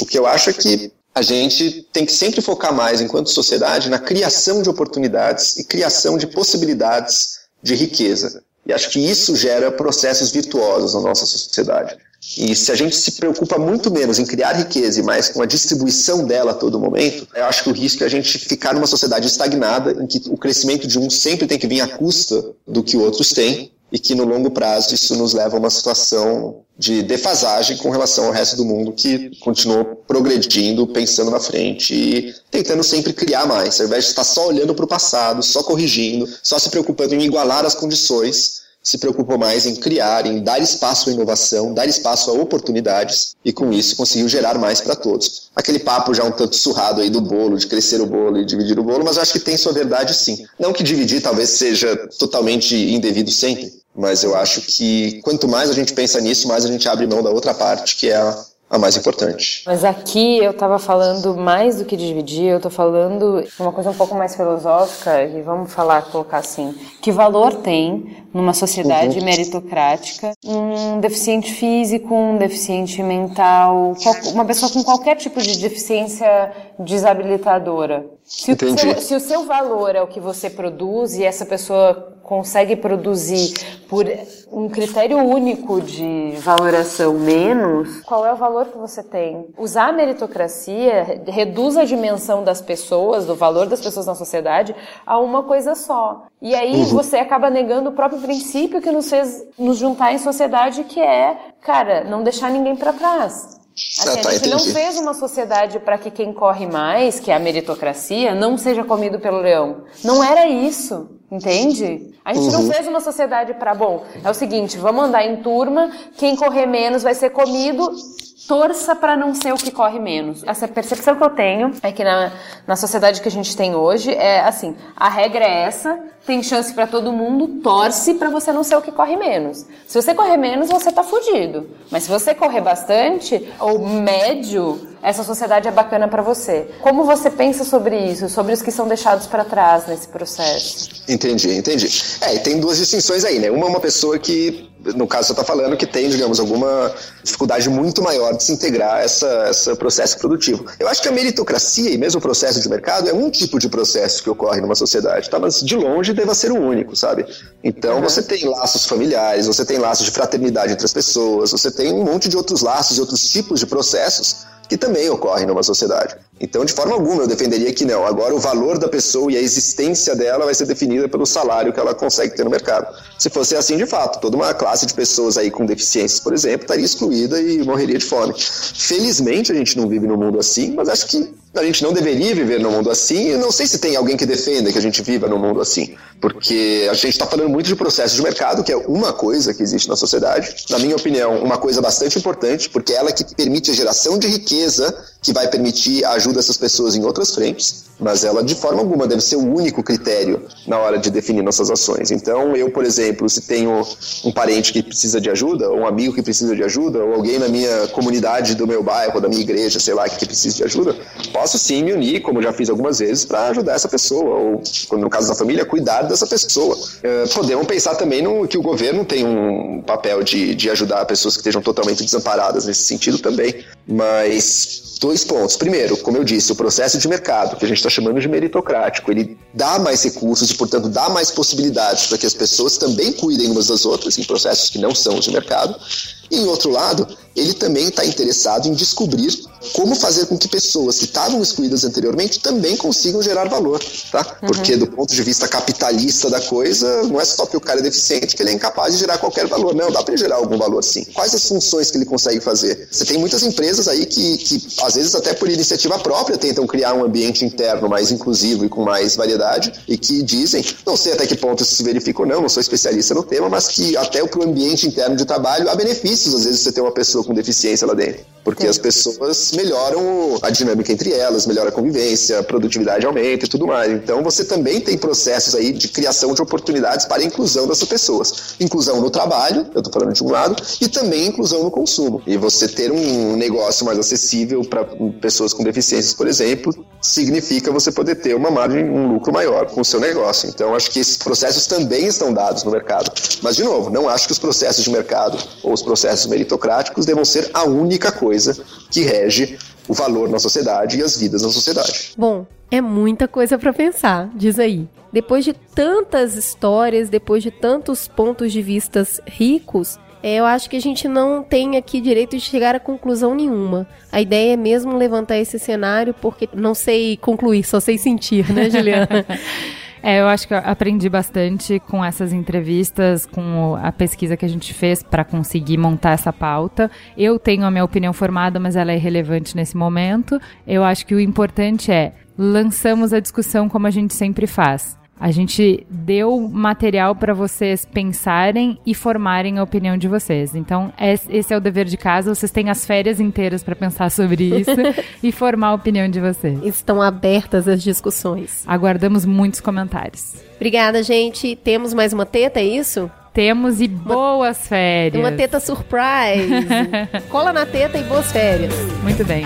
O que eu acho é que a gente tem que sempre focar mais, enquanto sociedade, na criação de oportunidades e criação de possibilidades de riqueza. E acho que isso gera processos virtuosos na nossa sociedade. E se a gente se preocupa muito menos em criar riqueza e mais com a distribuição dela a todo momento, eu acho que o risco é a gente ficar numa sociedade estagnada em que o crescimento de um sempre tem que vir à custa do que outros têm e que no longo prazo isso nos leva a uma situação de defasagem com relação ao resto do mundo que continuou progredindo, pensando na frente e tentando sempre criar mais, ao invés de estar só olhando para o passado, só corrigindo, só se preocupando em igualar as condições se preocupou mais em criar, em dar espaço à inovação, dar espaço a oportunidades e com isso conseguiu gerar mais para todos. Aquele papo já um tanto surrado aí do bolo, de crescer o bolo e dividir o bolo, mas acho que tem sua verdade sim. Não que dividir talvez seja totalmente indevido sempre, mas eu acho que quanto mais a gente pensa nisso, mais a gente abre mão da outra parte, que é a a mais importante. Mas aqui eu estava falando mais do que dividir, eu estou falando uma coisa um pouco mais filosófica, e vamos falar, colocar assim, que valor tem numa sociedade uhum. meritocrática um deficiente físico, um deficiente mental, uma pessoa com qualquer tipo de deficiência desabilitadora. Se o, seu, se o seu valor é o que você produz e essa pessoa consegue produzir por um critério único de valoração menos, qual é o valor que você tem? Usar a meritocracia reduz a dimensão das pessoas, do valor das pessoas na sociedade, a uma coisa só. E aí uhum. você acaba negando o próprio princípio que nos fez nos juntar em sociedade, que é, cara, não deixar ninguém para trás. Assim, tá, a gente não fez uma sociedade para que quem corre mais, que é a meritocracia, não seja comido pelo leão. Não era isso, entende? A gente uhum. não fez uma sociedade para, bom, é o seguinte, vamos andar em turma, quem correr menos vai ser comido torça para não ser o que corre menos. Essa percepção que eu tenho é que na, na sociedade que a gente tem hoje é assim, a regra é essa, tem chance para todo mundo, torce para você não ser o que corre menos. Se você correr menos, você tá fudido. Mas se você correr bastante ou médio, essa sociedade é bacana para você. Como você pensa sobre isso, sobre os que são deixados para trás nesse processo? Entendi, entendi. É, e tem duas distinções aí, né? Uma é uma pessoa que no caso você está falando que tem, digamos, alguma dificuldade muito maior de se integrar essa, esse processo produtivo. Eu acho que a meritocracia e mesmo o processo de mercado é um tipo de processo que ocorre numa sociedade, tá? Mas de longe deva ser o único, sabe? Então uhum. você tem laços familiares, você tem laços de fraternidade entre as pessoas, você tem um monte de outros laços e outros tipos de processos que também ocorrem numa sociedade. Então, de forma alguma, eu defenderia que não. Agora, o valor da pessoa e a existência dela vai ser definida pelo salário que ela consegue ter no mercado. Se fosse assim, de fato, toda uma classe de pessoas aí com deficiências, por exemplo, estaria excluída e morreria de fome. Felizmente, a gente não vive num mundo assim, mas acho que a gente não deveria viver num mundo assim, e não sei se tem alguém que defenda que a gente viva num mundo assim, porque a gente está falando muito de processo de mercado, que é uma coisa que existe na sociedade, na minha opinião, uma coisa bastante importante, porque é ela que permite a geração de riqueza, que vai permitir a ajuda dessas pessoas em outras frentes, mas ela de forma alguma deve ser o único critério na hora de definir nossas ações. Então, eu, por exemplo, se tenho um parente que precisa de ajuda, ou um amigo que precisa de ajuda, ou alguém na minha comunidade do meu bairro, da minha igreja, sei lá, que precisa de ajuda, posso sim me unir, como já fiz algumas vezes, para ajudar essa pessoa, ou, no caso da família, cuidar dessa pessoa. Uh, podemos pensar também no, que o governo tem um papel de, de ajudar pessoas que estejam totalmente desamparadas nesse sentido também, mas dois pontos. Primeiro, como eu disse, o processo de mercado, que a gente está chamando de meritocrático, ele dá mais recursos e, portanto, dá mais possibilidades para que as pessoas também cuidem umas das outras em processos que não são de mercado. E, em outro lado, ele também está interessado em descobrir como fazer com que pessoas que estavam excluídas anteriormente também consigam gerar valor, tá? Uhum. Porque do ponto de vista capitalista da coisa, não é só que o cara é deficiente que ele é incapaz de gerar qualquer valor, não, dá para ele gerar algum valor sim. Quais as funções que ele consegue fazer? Você tem muitas empresas aí que, que às vezes até por iniciativa própria tentam criar um ambiente interno mais inclusivo e com mais variedade e que dizem, não sei até que ponto isso se verifica ou não, não sou especialista no tema, mas que até para o ambiente interno de trabalho há benefícios às vezes você ter uma pessoa com deficiência lá dentro. Porque as pessoas melhoram a dinâmica entre elas, melhora a convivência, a produtividade aumenta e tudo mais. Então você também tem processos aí de criação de oportunidades para a inclusão dessas pessoas. Inclusão no trabalho, eu estou falando de um lado, e também inclusão no consumo. E você ter um negócio mais acessível para pessoas com deficiências, por exemplo, significa você poder ter uma margem, um lucro maior com o seu negócio. Então acho que esses processos também estão dados no mercado. Mas, de novo, não acho que os processos de mercado ou os processos meritocráticos devam ser a única coisa que rege o valor na sociedade e as vidas na sociedade. Bom, é muita coisa para pensar, diz aí. Depois de tantas histórias, depois de tantos pontos de vistas ricos, é, eu acho que a gente não tem aqui direito de chegar a conclusão nenhuma. A ideia é mesmo levantar esse cenário, porque não sei concluir, só sei sentir, né, Juliana? É, eu acho que eu aprendi bastante com essas entrevistas, com a pesquisa que a gente fez para conseguir montar essa pauta. Eu tenho a minha opinião formada, mas ela é irrelevante nesse momento. Eu acho que o importante é lançamos a discussão como a gente sempre faz. A gente deu material para vocês pensarem e formarem a opinião de vocês. Então, esse é o dever de casa. Vocês têm as férias inteiras para pensar sobre isso e formar a opinião de vocês. Estão abertas as discussões. Aguardamos muitos comentários. Obrigada, gente. Temos mais uma teta, é isso? Temos e boas férias. Uma teta surprise. Cola na teta e boas férias. Muito bem.